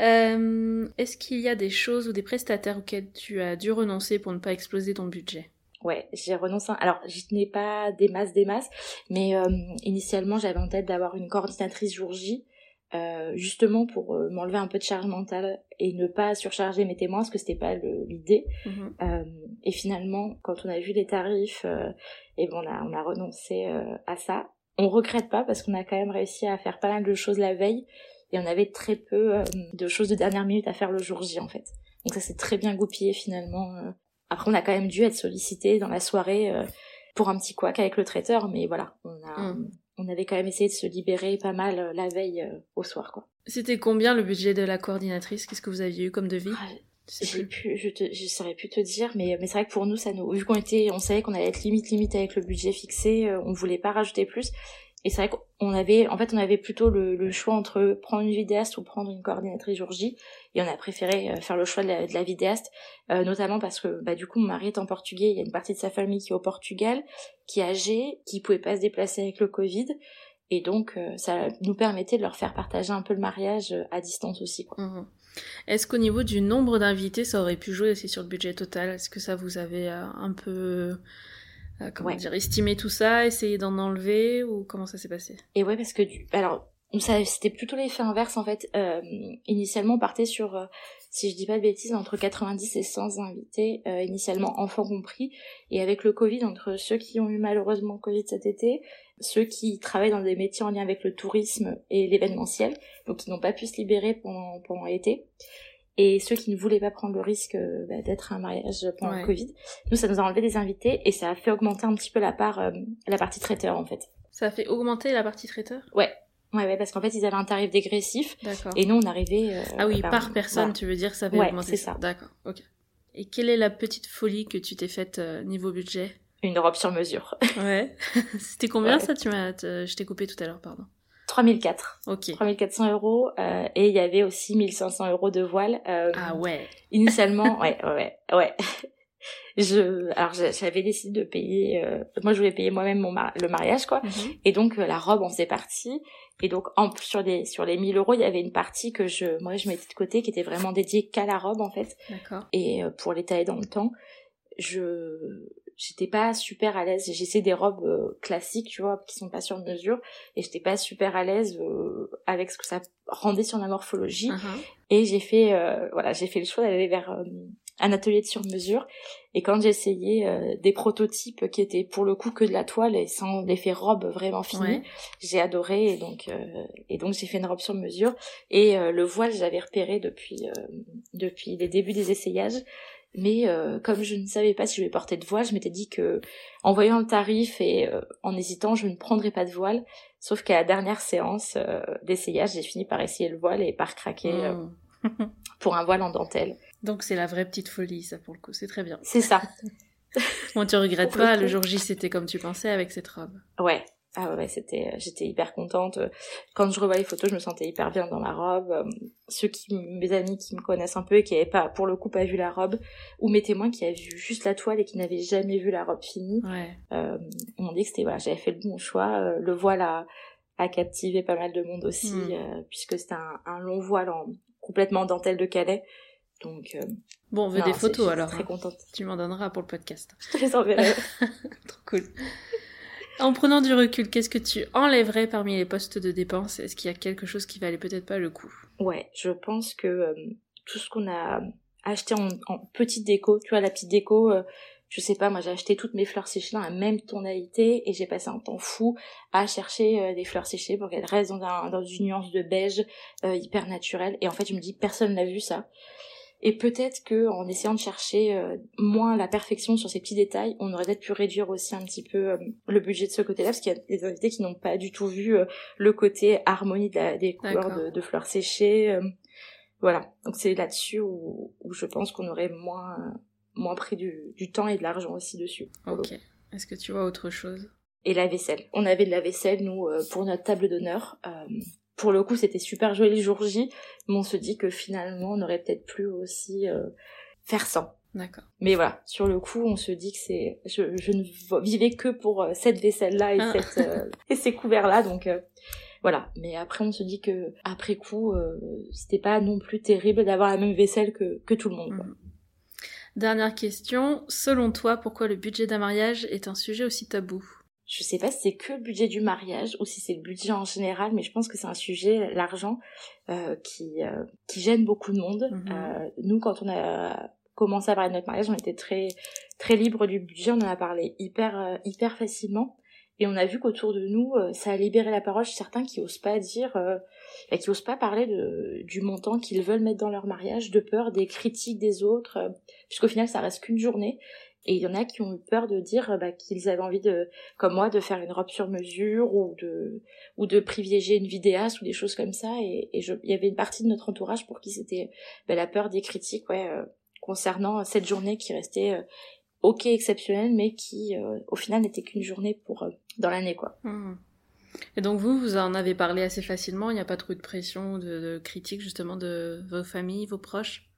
Euh, est-ce qu'il y a des choses ou des prestataires auxquels tu as dû renoncer pour ne pas exploser ton budget?
Ouais, j'ai renoncé. Alors, je n'ai pas des masses, des masses, mais euh, initialement, j'avais en tête d'avoir une coordinatrice jour J, euh, justement pour m'enlever un peu de charge mentale et ne pas surcharger mes témoins, parce que c'était pas l'idée. Mhm. et finalement, quand on a vu les tarifs, et bon, on a, on a renoncé à ça. On regrette pas parce qu'on a quand même réussi à faire pas mal de choses la veille et on avait très peu euh, de choses de dernière minute à faire le jour J en fait. Donc ça s'est très bien goupillé finalement. Euh. Après on a quand même dû être sollicité dans la soirée euh, pour un petit couac avec le traiteur, mais voilà, on a mm. on avait quand même essayé de se libérer pas mal la veille au soir quoi.
C'était combien le budget de la coordinatrice? Qu'est-ce que vous aviez eu comme devis? Ah,
je plus, je te, je saurais plus te dire, mais, mais c'est vrai que pour nous, ça nous, vu qu'on était, on savait qu'on allait être limite limite avec le budget fixé, on voulait pas rajouter plus. Et c'est vrai qu'on avait, en fait, on avait plutôt le, choix entre prendre une vidéaste ou prendre une coordinatrice jour. Et on a préféré euh, faire le choix de la, vidéaste, euh, notamment parce que, bah, du coup, mon mari est en portugais. Il y a une partie de sa famille qui est au Portugal, qui est âgée, qui pouvait pas se déplacer avec le Covid. Et donc, euh, ça nous permettait de leur faire partager un peu le mariage à distance aussi.
Mmh. Est-ce qu'au niveau du nombre d'invités, ça aurait pu jouer aussi sur le budget total? Est-ce que ça vous avait un peu euh, comment dire, estimer tout ça, essayer d'en enlever ou comment ça s'est passé?
Et ouais, parce que du... alors c'était plutôt l'effet inverse en fait. Euh, initialement, on partait sur, euh, si je dis pas de bêtises, entre 90 et 100 invités, euh, initialement enfants compris. Et avec le Covid, entre ceux qui ont eu malheureusement Covid cet été, ceux qui travaillent dans des métiers en lien avec le tourisme et l'événementiel, donc qui n'ont pas pu se libérer pendant, pendant l'été, et ceux qui ne voulaient pas prendre le risque euh, bah, d'être un mariage pendant le Covid. Nous, ça nous a enlevé des invités et ça a fait augmenter un petit peu la part, euh, la partie traiteur en fait.
Ça a fait augmenter la partie traiteur?
Ouais. Ouais, ouais, parce qu'en fait, ils avaient un tarif dégressif. D'accord. Et nous, on arrivait.
Euh, ah oui, par personne, tu veux dire, ça fait ouais, augmenter
ça.
D'accord, ok. Et quelle est la petite folie que tu t'es faite niveau budget?
Une robe sur mesure.
ouais. C'était combien ça? Tu m'as, Je t'ai coupé tout à l'heure, pardon.
3004.
Ok.
3400 euros. Euh, et il y avait aussi 1500 euros de voile.
Euh, ah ouais.
Initialement, ouais, ouais, ouais. Je, alors j'avais décidé de payer. Euh, moi, je voulais payer moi-même mon le mariage, quoi. Mhm. Et donc la robe en faisait partie. Et donc en sur les sur les 1000 euros, il y avait une partie que je, moi, je mettais de côté, qui était vraiment dédiée qu'à la robe en fait.
D'accord.
Et pour l'étaler dans le temps, je j'étais pas super à l'aise. J'essaie des robes euh, classiques, tu vois, qui sont pas sur mesure, et j'étais pas super à l'aise euh, avec ce que ça rendait sur la morphologie. Uh-huh. Et j'ai fait, euh, voilà, j'ai fait le choix d'aller vers un atelier de sur mesure. Et quand j'ai essayé des prototypes qui étaient pour le coup que de la toile et sans l'effet robe vraiment fini, j'ai adoré. Et donc, et donc j'ai fait une robe sur mesure. Et le voile, j'avais repéré depuis depuis les débuts des essayages mais euh, comme je ne savais pas si je vais porter de voile, je m'étais dit que en voyant le tarif et euh, en hésitant, je ne prendrais pas de voile. Sauf qu'à la dernière séance euh, d'essayage, j'ai fini par essayer le voile et par craquer mmh. pour un voile en dentelle.
Donc c'est la vraie petite folie, ça pour le coup, c'est très bien.
C'est ça.
bon, tu regrettes pas, le jour J c'était comme tu pensais avec cette robe.
Ouais, Ah ouais, c'était, j'étais hyper contente. Quand je revois les photos, je me sentais hyper bien dans ma robe. Ceux qui, mes amis qui me connaissent un peu et qui n'avaient pas, pour le coup, pas vu la robe, ou mes témoins qui avaient vu juste la toile et qui n'avaient jamais vu la robe finie,
Ouais.
euh, m'ont dit que c'était, voilà, j'avais fait le bon choix. Euh, le voile a, a captivé pas mal de monde aussi,
Mm.
euh, puisque c'était un, un long voile en, complètement en dentelle de Calais. Donc, euh,
Bon, on veut
non,
des photos alors.
Très
hein.
contente.
Tu m'en donneras pour le podcast.
Je te les enverrai.
Trop cool. En prenant du recul, qu'est-ce que tu enlèverais parmi les postes de dépenses? Est-ce qu'il y a quelque chose qui valait peut-être pas le coup?
Ouais, je pense que euh, tout ce qu'on a acheté en, petite déco, tu vois, la petite déco, euh, je sais pas, moi j'ai acheté toutes mes fleurs séchées dans la même tonalité et j'ai passé un temps fou à chercher euh, des fleurs séchées pour qu'elles restent dans, dans une nuance de beige hyper naturelle. Et en fait, je me dis, personne n'a vu ça. Et peut-être que en essayant de chercher euh, moins la perfection sur ces petits détails, on aurait peut-être pu réduire aussi un petit peu euh, le budget de ce côté-là, parce qu'il y a des invités qui n'ont pas du tout vu euh, le côté harmonie de la- des couleurs de, de fleurs séchées. voilà, donc c'est là-dessus où, où je pense qu'on aurait moins moins pris du, du temps et de l'argent aussi dessus.
Ok. Est-ce que tu vois autre chose?
Et la vaisselle. On avait de la vaisselle, nous, pour notre table d'honneur. Pour le coup, c'était super joli jour J, mais on se dit que finalement, on aurait peut-être pu aussi euh, faire sans.
D'accord.
Mais voilà, sur le coup, on se dit que c'est, je, je ne vivais que pour euh, cette vaisselle-là et,
Ah.
cette, euh, et ces couverts-là, donc euh, voilà. Mais après, on se dit que après coup, c'était pas non plus terrible d'avoir la même vaisselle que, que tout le monde. quoi.
Mhm. Dernière question. Selon toi, pourquoi le budget d'un mariage est un sujet aussi tabou?
Je sais pas si c'est que le budget du mariage ou si c'est le budget en général, mais je pense que c'est un sujet, l'argent, euh, qui, euh, qui gêne beaucoup de monde.
Mhm.
Euh, nous, quand on a commencé à parler de notre mariage, on était très, très libre du budget, on en a parlé hyper, hyper facilement. Et on a vu qu'autour de nous, ça a libéré la parole chez certains qui osent pas dire, bah, qui osent pas parler de, du montant qu'ils veulent mettre dans leur mariage, de peur des critiques des autres, puisqu'au final, ça reste qu'une journée. Et il y en a qui ont eu peur de dire euh, bah, qu'ils avaient envie de, comme moi, de faire une robe sur mesure ou de, ou de privilégier une vidéaste ou des choses comme ça. Et, et je, il y avait une partie de notre entourage pour qui c'était bah, la peur des critiques, ouais, euh, concernant cette journée qui restait euh, ok exceptionnelle, mais qui, euh, au final, n'était qu'une journée pour dans l'année, quoi.
Mhm. Et donc vous, vous en avez parlé assez facilement, il n'y a pas trop de pression, de, de critiques justement de vos familles, vos proches?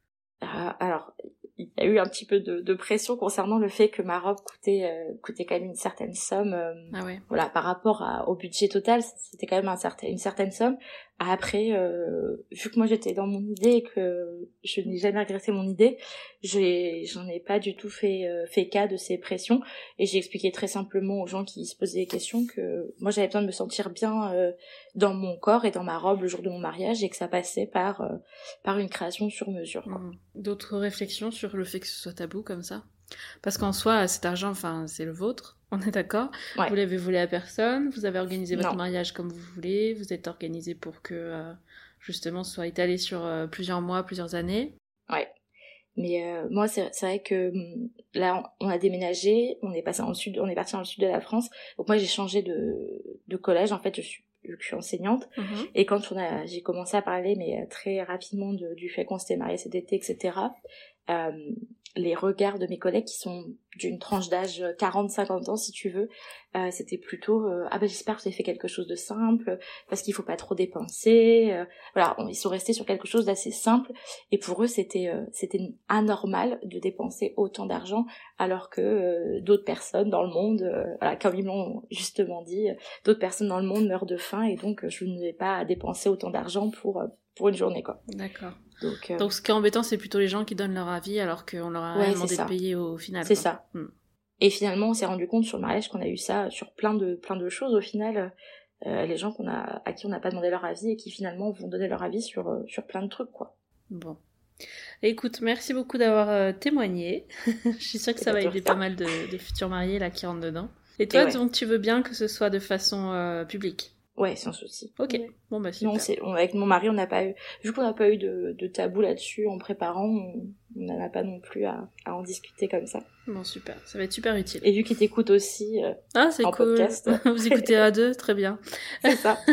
Euh, alors, il y a eu un petit peu de, de pression concernant le fait que ma robe coûtait, euh, coûtait quand même une certaine somme. euh,
Ah ouais.
voilà, par rapport à- au budget total, c'était quand même un certain, une certaine somme. Après, euh, vu que moi j'étais dans mon idée et que je n'ai jamais regretté mon idée, j'ai, j'en ai pas du tout fait, euh, fait cas de ces pressions et j'ai expliqué très simplement aux gens qui se posaient des questions que moi j'avais besoin de me sentir bien euh, dans mon corps et dans ma robe le jour de mon mariage et que ça passait par, euh, par une création sur mesure.
Mhm. D'autres réflexions sur le fait que ce soit tabou comme ça? Parce qu'en soi, cet argent, enfin, c'est le vôtre, on est d'accord
Ouais.
Vous l'avez volé à personne, vous avez organisé votre
Non.
mariage comme vous voulez, vous êtes organisé pour que, euh, justement, ce soit étalé sur euh, plusieurs mois, plusieurs années.
Ouais. Mais euh, moi, c'est vrai que hum, là, on a déménagé, on est passé le sud, on est parti dans le sud de la France. Donc moi, j'ai changé de, de collège. En fait, je suis, je enseignante. Et quand on a, j'ai commencé à parler, mais très rapidement de- du fait qu'on s'était marié cet été, etc. euh, les regards de mes collègues qui sont d'une tranche d'âge 40-50 ans, si tu veux, euh, c'était plutôt euh, ah ben j'espère que avez fait quelque chose de simple parce qu'il faut pas trop dépenser. euh, voilà, on- ils sont restés sur quelque chose d'assez simple et pour eux c'était euh, c'était anormal de dépenser autant d'argent alors que euh, d'autres personnes dans le monde, euh, voilà, comme ils l'ont justement dit, euh, d'autres personnes dans le monde meurent de faim et donc euh, je ne vais pas dépenser autant d'argent pour euh, pour une journée quoi.
D'accord.
Donc euh,
Donc ce qui est embêtant, c'est plutôt les gens qui donnent leur avis alors qu'on leur a
Ouais,
demandé de payer au final.
c'est ça.
Hmm.
Et finalement, on s'est rendu compte sur le mariage qu'on a eu ça sur plein de plein de choses au final. Euh, les gens qu'on a à qui on n'a pas demandé leur avis et qui finalement vont donner leur avis sur euh, sur plein de trucs quoi.
Bon. Écoute, merci beaucoup d'avoir euh, témoigné. Je suis sûre que ça
Et
va
de
aider pas mal de, de futurs mariés là qui rentrent dedans. Et toi,
Et ouais.
donc, tu veux bien que ce soit de façon publique
Ouais, sans souci.
Ok.
Ouais.
Bon bah
Non,
super.
c'est on- avec mon mari, on n'a pas eu vu qu'on n'a pas eu de, de tabou là-dessus en préparant, on on n'en a pas non plus à, à en discuter comme ça.
Bon super, ça va être super utile.
Et vu qu'il t'écoute aussi, euh,
Ah c'est
en
cool.
podcast.
Vous écoutez à deux, très bien.
c'est ça.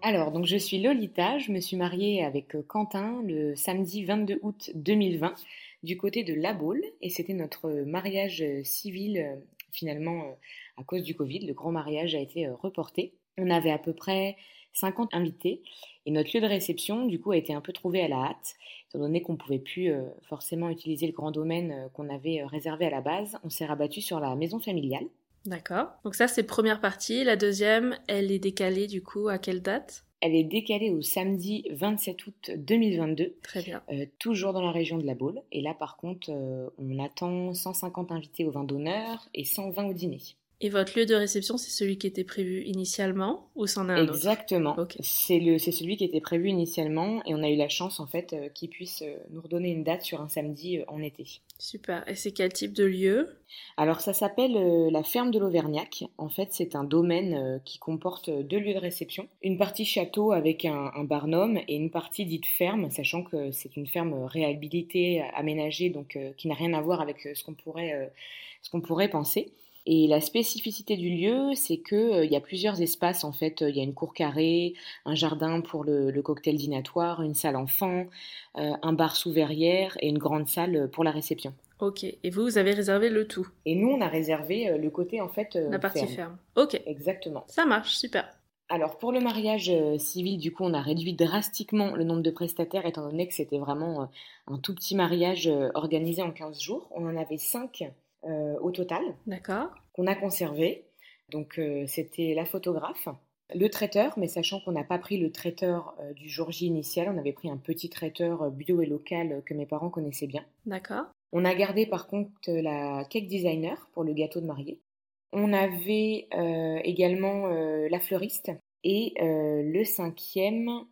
Alors, donc je suis Lolita, je me suis mariée avec Quentin le samedi 22 août 2020 du côté de La Baule et c'était notre mariage civil finalement à cause du Covid. Le grand mariage a été reporté. On avait à peu près 50 invités et notre lieu de réception du coup a été un peu trouvé à la hâte étant donné qu'on ne pouvait plus forcément utiliser le grand domaine qu'on avait réservé à la base. On s'est rabattu sur la maison familiale.
D'accord. Donc ça, c'est première partie. La deuxième, elle est décalée du coup à quelle date?
Elle est décalée au samedi 27 août 2022.
Très bien.
Euh, toujours dans la région de la Baule. Et là, par contre, euh, on attend 150 invités au vin d'honneur et 120 au dîner.
Et votre lieu de réception, c'est celui qui était prévu initialement ou c'en est un
Exactement. C'est le, c'est celui qui était prévu initialement et on a eu la chance en fait euh, qu'il puisse euh, nous redonner une date sur un samedi euh, en été.
Super. Et c'est quel type de lieu?
Alors ça s'appelle la ferme de l'Auvergnac. En fait, c'est un domaine qui comporte deux lieux de réception. Une partie château avec un, un barnum et une partie dite ferme, sachant que c'est une ferme réhabilitée, aménagée, donc qui n'a rien à voir avec ce qu'on pourrait, ce qu'on pourrait penser. Et la spécificité du lieu, c'est qu'il euh, y a plusieurs espaces. En fait, il y a une cour carrée, un jardin pour le, cocktail dînatoire, une salle enfant, euh, un bar sous verrière et une grande salle pour la réception.
Ok. Et vous, vous avez réservé le tout?
Et nous, on a réservé euh, le côté en fait.
la partie ferme. Ok.
Exactement.
Ça marche, super.
Alors pour le mariage civil, du coup, on a réduit drastiquement le nombre de prestataires étant donné que c'était vraiment un tout petit mariage organisé en 15 jours. On en avait 5 euh, au total.
D'accord.
Qu'on a conservé. Donc euh, c'était la photographe, le traiteur, mais sachant qu'on n'a pas pris le traiteur euh, du jour J initial, on avait pris un petit traiteur bio et local que mes parents connaissaient bien.
D'accord.
On a gardé par contre la cake designer pour le gâteau de mariée. On avait également la fleuriste et le cinquième.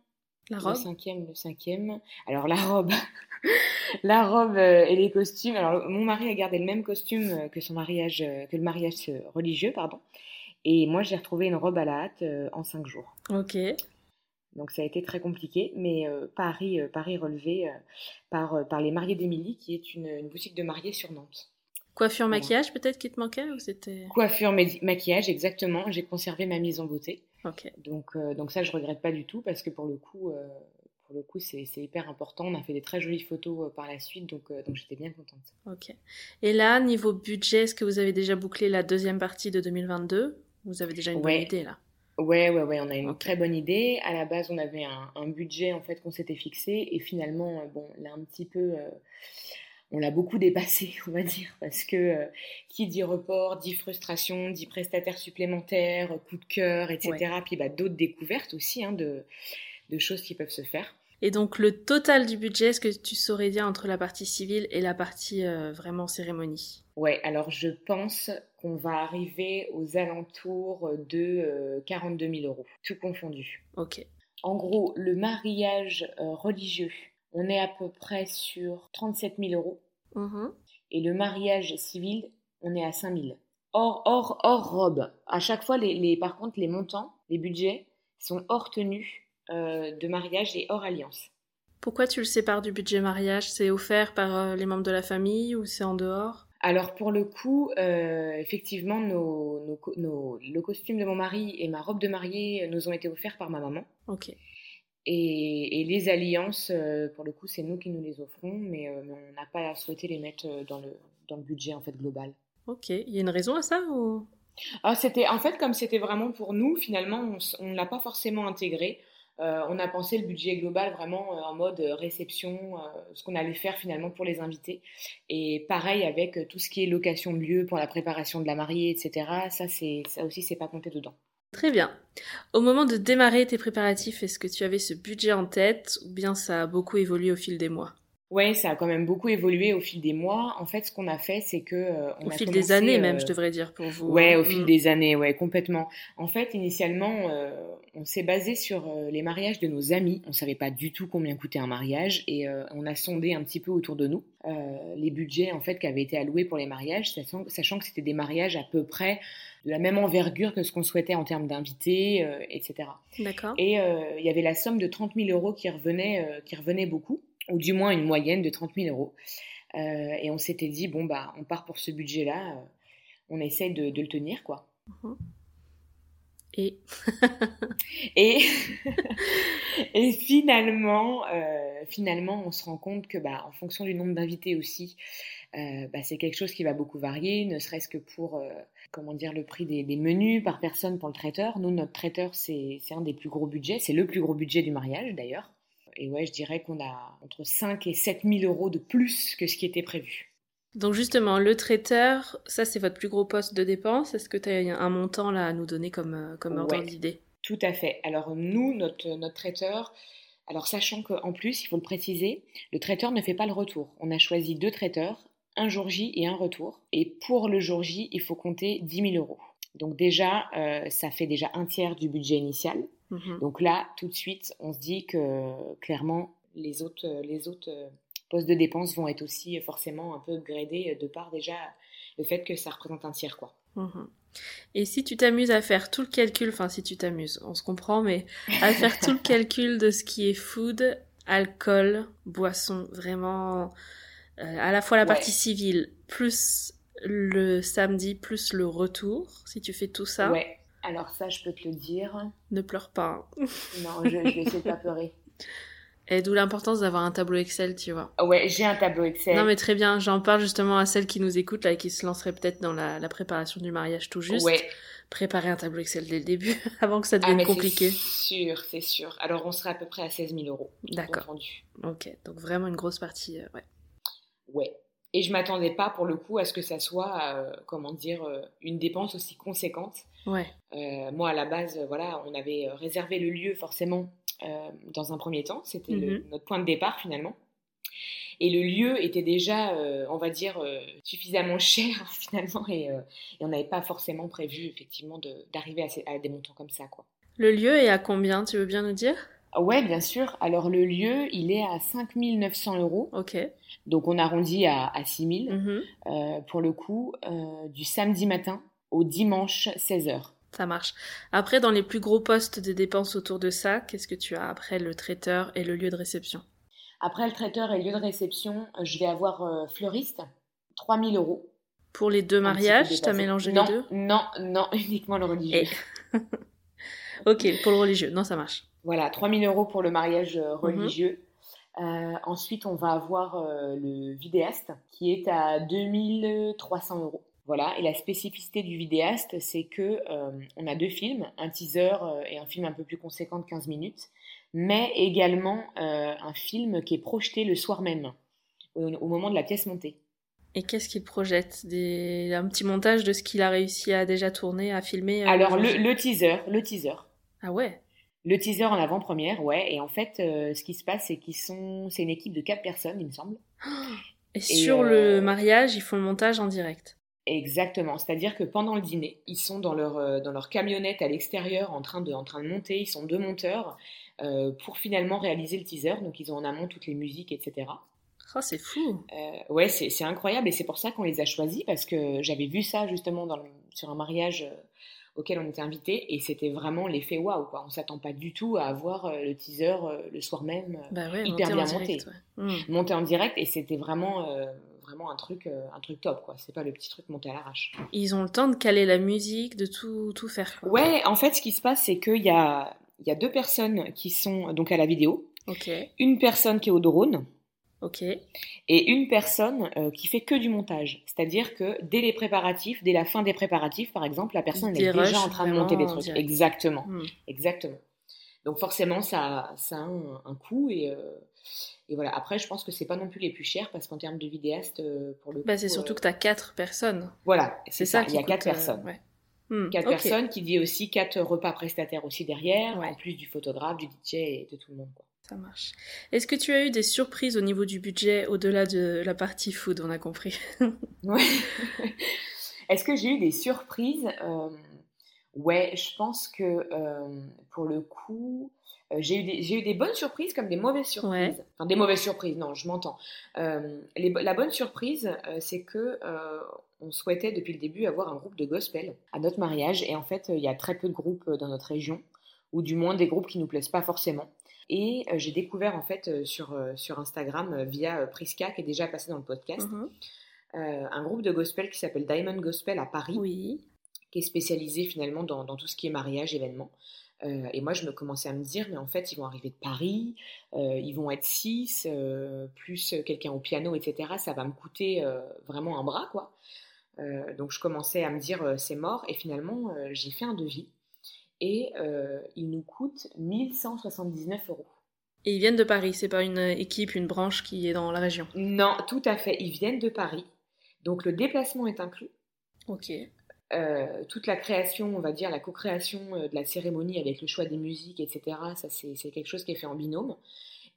La robe.
Le cinquième, le cinquième. Alors la robe, la robe euh, et les costumes. Alors, mon mari a gardé le même costume euh, que son mariage, euh, que le mariage religieux, pardon. Et moi, j'ai retrouvé une robe à la hâte en cinq jours.
Ok.
Donc, ça a été très compliqué, mais Paris, Paris relevé par, par les mariés d'Émilie, qui est une, boutique de mariés sur Nantes.
Coiffure, maquillage, peut-être qui te manquait ou c'était
Coiffure, maquillage, exactement. J'ai conservé ma mise en beauté. Donc, donc ça, je regrette pas du tout parce que pour le coup, pour le coup, c'est hyper important. On a fait des très jolies photos euh, par la suite, donc, euh, donc j'étais bien contente.
Ok. Et là, niveau budget, est-ce que vous avez déjà bouclé la deuxième partie de 2022 Vous avez déjà une bonne idée là?
Ouais, ouais, ouais, on a une très bonne idée. À la base, on avait un, budget en fait qu'on s'était fixé, et finalement, euh, bon, là un petit peu, on l'a beaucoup dépassé, on va dire, parce que qui dit report, dit frustration, dit prestataire supplémentaire, coup de cœur, etc. Puis bah, d'autres découvertes aussi hein, de de choses qui peuvent se faire.
Et donc le total du budget, est-ce que tu saurais dire entre la partie civile et la partie euh, vraiment cérémonie?
Ouais, alors je pense qu'on va arriver aux alentours de 42 euh, 000 euros, tout confondu.
Ok.
En gros, le mariage euh, religieux, on est à peu près sur 37 000 euros.
Mm-hmm.
Et le mariage civil, on est à 5 000. Hors, hors, hors robe. À chaque fois, les, les, par contre, les montants, les budgets sont hors tenue euh, de mariage et hors alliance.
Pourquoi tu le sépares du budget mariage? C'est offert par euh, les membres de la famille ou c'est en dehors?
Alors pour le coup, euh, effectivement, le costume de mon mari et ma robe de mariée nous ont été offerts par ma maman.
Ok.
Et, les alliances, pour le coup, c'est nous qui nous les offrons, mais, on n'a pas souhaité les mettre dans le, dans le budget en fait global.
Ok. Il y a une raison à ça ou?
Ah, c'était en fait comme c'était vraiment pour nous, finalement, on ne l'a pas forcément intégré. Euh, on a pensé le budget global vraiment euh, en mode euh, réception, ce qu'on allait faire finalement pour les invités. Et pareil avec tout ce qui est location de lieu pour la préparation de la mariée, etc. Ça, c'est ça aussi, c'est pas compté dedans.
Très bien. Au moment de démarrer tes préparatifs, est-ce que tu avais ce budget en tête ou bien ça a beaucoup évolué au fil des mois?
Ouais, ça a quand même beaucoup évolué au fil des mois. En fait, ce qu'on a fait, c'est que euh,
au fil des années même, je devrais dire pour vous.
Ouais, au fil mm. des années, ouais, complètement. En fait, initialement, euh, on s'est basé sur euh, les mariages de nos amis. On savait pas du tout combien coûtait un mariage et on a sondé un petit peu autour de nous les budgets en fait qui avaient été alloués pour les mariages, sachant, sachant que c'était des mariages à peu près la même envergure que ce qu'on souhaitait en termes d'invités, etc.
D'accord.
Et il y avait la somme de 30 000 euros qui revenait, qui revenait beaucoup ou du moins une moyenne de 30 000 euros. Euh, et on s'était dit, bon, bah, on part pour ce budget-là, euh, on essaye de, le tenir, quoi.
Mhm. Et?
Et, et finalement, euh, finalement, on se rend compte que, bah, en fonction du nombre d'invités aussi, euh, bah, c'est quelque chose qui va beaucoup varier, ne serait-ce que pour, euh, comment dire, le prix des, des, menus par personne pour le traiteur. Nous, notre traiteur, c'est un des plus gros budgets, c'est le plus gros budget du mariage d'ailleurs. Et ouais, je dirais qu'on a entre 5 et 7 000 euros de plus que ce qui était prévu.
Donc justement, le traiteur, ça c'est votre plus gros poste de dépense. Est-ce que tu as un montant là à nous donner comme, euh, comme ordre d'idée?
Tout à fait. Alors nous, notre, notre traiteur, alors sachant qu'en plus, il faut le préciser, le traiteur ne fait pas le retour. On a choisi deux traiteurs, un jour J et un retour. Et pour le jour J, il faut compter 10 000 euros. Donc déjà, euh, ça fait déjà un tiers du budget initial. Mmh Donc là, tout de suite, on se dit que clairement, les autres, les autres postes de dépenses vont être aussi forcément un peu gradés de par déjà le fait que ça représente un tiers, quoi.
Mhm. Et si tu t'amuses à faire tout le calcul, enfin si tu t'amuses, on se comprend, mais à faire tout le calcul de ce qui est food, alcool, boisson, vraiment euh, à la fois la partie civile, plus le samedi, plus le retour, si tu fais tout ça.
Ouais, alors ça je peux te le dire.
Ne pleure pas.
non, je, je vais essayer de pas pleurer.
Et d'où l'importance d'avoir un tableau Excel, tu vois.
Ouais, j'ai un tableau Excel.
Non, mais très bien. J'en parle justement à celles qui nous écoutent, là, et qui se lanceraient peut-être dans la, la, préparation du mariage tout juste.
Ouais.
Préparer un tableau Excel dès le début, avant que ça devienne
ah,
compliqué.
C'est sûr, c'est sûr. Alors, on serait à peu près à 16 000 euros.
D'accord. Ok, donc vraiment une grosse partie, euh, ouais.
Ouais. Et je m'attendais pas, pour le coup, à ce que ça soit, euh, comment dire, euh, une dépense aussi conséquente.
Ouais.
Euh, moi, à la base, voilà, on avait réservé le lieu, forcément, dans un premier temps. C'était
Mhm.
notre point de départ finalement. Et le lieu était déjà, euh, on va dire, euh, suffisamment cher finalement et, euh, et on n'avait pas forcément prévu effectivement de- d'arriver à, à des montants comme ça. quoi.
Le lieu est à combien, tu veux bien nous dire?
Ouais, bien sûr. Alors le lieu, il est à 5900 euros.
Ok.
Donc on arrondit à, à 6000
Mhm.
euh, pour le coup, euh, du samedi matin au dimanche 16h.
Ça marche. Après, dans les plus gros postes de dépenses autour de ça, qu'est-ce que tu as après le traiteur et le lieu de réception?
Après le traiteur et le lieu de réception, euh, je vais avoir euh, fleuriste, 3000 euros.
Pour les deux mariages, t'as
dépassé.
mélangé
non,
les deux?
Non, non, uniquement le religieux.
Et- Ok, pour le religieux. Non, ça marche.
Voilà, 3000 euros pour le mariage
Mhm.
euh, religieux. Euh, ensuite, on va avoir euh, le vidéaste qui est à 2300 euros. Voilà, et la spécificité du vidéaste, c'est que euh, on a deux films, un teaser et un film un peu plus conséquent de 15 minutes, mais également un film qui est projeté le soir même, au, au moment de la pièce montée.
Et qu'est-ce qu'il projette? Des... Un petit montage de ce qu'il a réussi à déjà tourner, à filmer
Alors, le, le teaser, le teaser.
Ah ouais?
Le teaser en avant-première, ouais, et en fait, euh, ce qui se passe, c'est qu'ils sont, c'est une équipe de quatre personnes, il me semble.
Et sur
euh,
le mariage, ils font le montage en direct.
Exactement, c'est-à-dire que pendant le dîner, ils sont dans leur, euh, dans leur camionnette à l'extérieur en, train de- en train de monter, ils sont deux monteurs euh, pour finalement réaliser le teaser, donc ils ont en amont toutes les musiques, etc.
Oh, c'est fou
Euh, ouais, c'est c'est incroyable et c'est pour ça qu'on les a choisis parce que j'avais vu ça justement dans le- sur un mariage euh, auquel on était invité et c'était vraiment l'effet waouh quoi. On s'attend pas du tout à avoir euh, le teaser euh, le soir même euh,
Bah ouais,
Hyper bien monté.
ouais. Hmm.
monté en direct et c'était vraiment euh, vraiment un truc un truc top quoi. C'est pas le petit truc monté à l'arrache.
Ils ont le temps de caler la musique, de tout, tout faire. Quoi.
Ouais, en fait, ce qui se passe, c'est qu'il y a, il y a deux personnes qui sont donc à la vidéo, une personne qui est au drone
ok.
et une personne euh, qui fait que du montage. C'est-à-dire que dès les préparatifs, dès la fin des préparatifs, par exemple, la personne est déjà en train de monter des trucs. Exactement,
Hmm.
exactement. Donc forcément, ça, ça a un, un coût et, euh, et voilà. Après, je pense que c'est pas non plus les plus chers parce qu'en termes de vidéastes, euh, pour le
Bah, c'est surtout
euh,
que t'as quatre personnes.
voilà,
C'est ça,
Il
qui
y a quatre personnes.
ouais. Hmm,
Quatre personnes qui dit aussi quatre repas prestataires aussi derrière,
Ouais.
en plus du photographe, du DJ et de tout le monde. Quoi.
Ça marche. Est-ce que tu as eu des surprises au niveau du budget au-delà de la partie food On a compris?
Ouais. Est-ce que j'ai eu des surprises? Euh, Ouais, je pense que euh, pour le coup, euh, j'ai eu, des- j'ai eu des bonnes surprises comme des mauvaises surprises.
Ouais.
Enfin, des mauvaises surprises, non, je m'entends. Euh, la bonne surprise, c'est que on souhaitait depuis le début avoir un groupe de gospel à notre mariage. Et en fait, il y a très peu de groupes dans notre région, ou du moins des groupes qui nous plaisent pas forcément. Et euh, j'ai découvert en fait euh, sur, euh, sur Instagram via Priska, qui est déjà passé dans le podcast,
Mhm.
un groupe de gospel qui s'appelle Diamond Gospel à Paris,
Oui.
qui qui est spécialisé finalement dans, dans tout ce qui est mariage, événements. Euh, et moi, je me commençais à me dire, mais en fait, ils vont arriver de Paris, euh, ils vont être six, euh, plus quelqu'un au piano, etc. Ça va me coûter vraiment un bras, quoi. donc, je commençais à me dire, c'est mort. Et finalement, j'ai fait un devis. Et il nous coûte 1179 euros.
Et ils viennent de Paris, c'est pas une équipe, une branche qui est dans la région
Non, tout à fait. Ils viennent de Paris. Donc, le déplacement est inclus.
Ok.
Euh, toute la création, on va dire la co-création euh, de la cérémonie avec le choix des musiques, etc., ça c'est quelque chose qui est fait en binôme.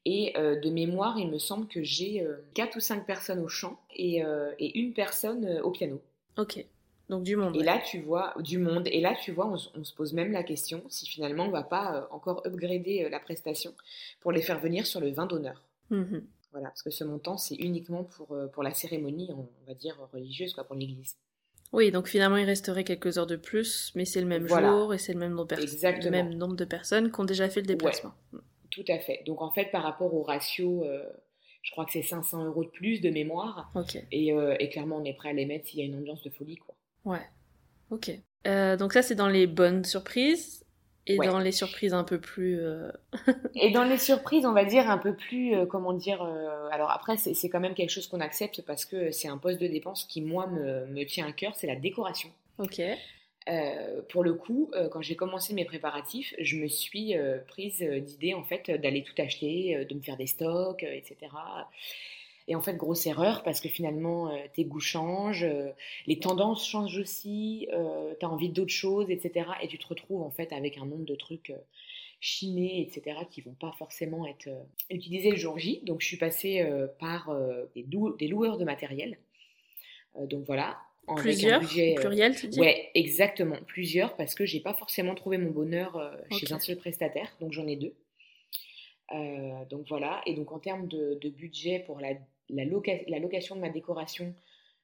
Et euh, de mémoire, il me semble que j'ai 4 ou 5 personnes au chant et, et une personne au piano.
Ok, donc du monde.
Et là, tu vois, du monde. Et là, tu vois, on, se pose même la question si finalement on va pas encore upgrader la prestation pour les faire venir sur le vin d'honneur.
Mmh
voilà, parce que ce montant, c'est uniquement pour, pour la cérémonie, on, va dire, religieuse, quoi, pour l'église.
Oui, donc finalement, il resterait quelques heures de plus, mais c'est le même jour et c'est le même nombre, le même nombre de personnes qui ont déjà fait le déplacement.
tout à fait. Donc en fait, par rapport au ratio, euh, je crois que c'est 500 euros de plus de mémoire. Et, euh, et, clairement, on est prêt à les mettre s'il y a une ambiance de folie. Quoi.
Ouais, ok. Euh, donc ça, c'est dans les bonnes surprises. Et dans les surprises un peu plus. Euh,
et dans les surprises, on va dire un peu plus, euh, comment dire. Alors après, c'est quand même quelque chose qu'on accepte parce que c'est un poste de dépense qui, moi, me, me tient à cœur c'est la décoration.
Ok.
pour le coup, quand j'ai commencé mes préparatifs, je me suis prise d'idée en fait d'aller tout acheter, de me faire des stocks, etc. Et en fait, grosse erreur parce que finalement, euh, tes goûts changent, euh, les tendances changent aussi, euh, tu as envie d'autres choses, etc. Et tu te retrouves en fait avec un nombre de trucs chinés, etc., qui vont pas forcément être utilisés le jour J. Donc, je suis passée par des, des, loueurs de matériel. donc voilà.
En plusieurs pluriel, tu dis?
Ouais, exactement. Plusieurs parce que j'ai pas forcément trouvé mon bonheur chez un seul prestataire. Donc, j'en ai deux. donc voilà, et donc en termes de, de budget pour la la, location de ma décoration,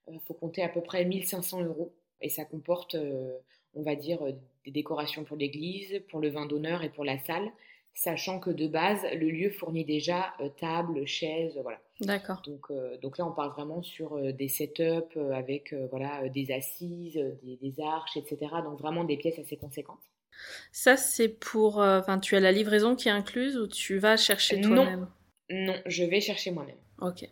il euh, faut compter à peu près 1500 euros. Et ça comporte, euh, on va dire, euh, des décorations pour l'église, pour le vin d'honneur et pour la salle, sachant que de base, le lieu fournit déjà table, chaises, voilà.
D'accord.
Donc, donc là, on parle vraiment sur des setups avec voilà, des assises, des, arches, etc. Donc vraiment des pièces assez conséquentes.
Ça, c'est pour. Enfin, tu as la livraison qui est incluse ou tu vas chercher toi-même?
Non, je vais chercher moi-même.
Ok.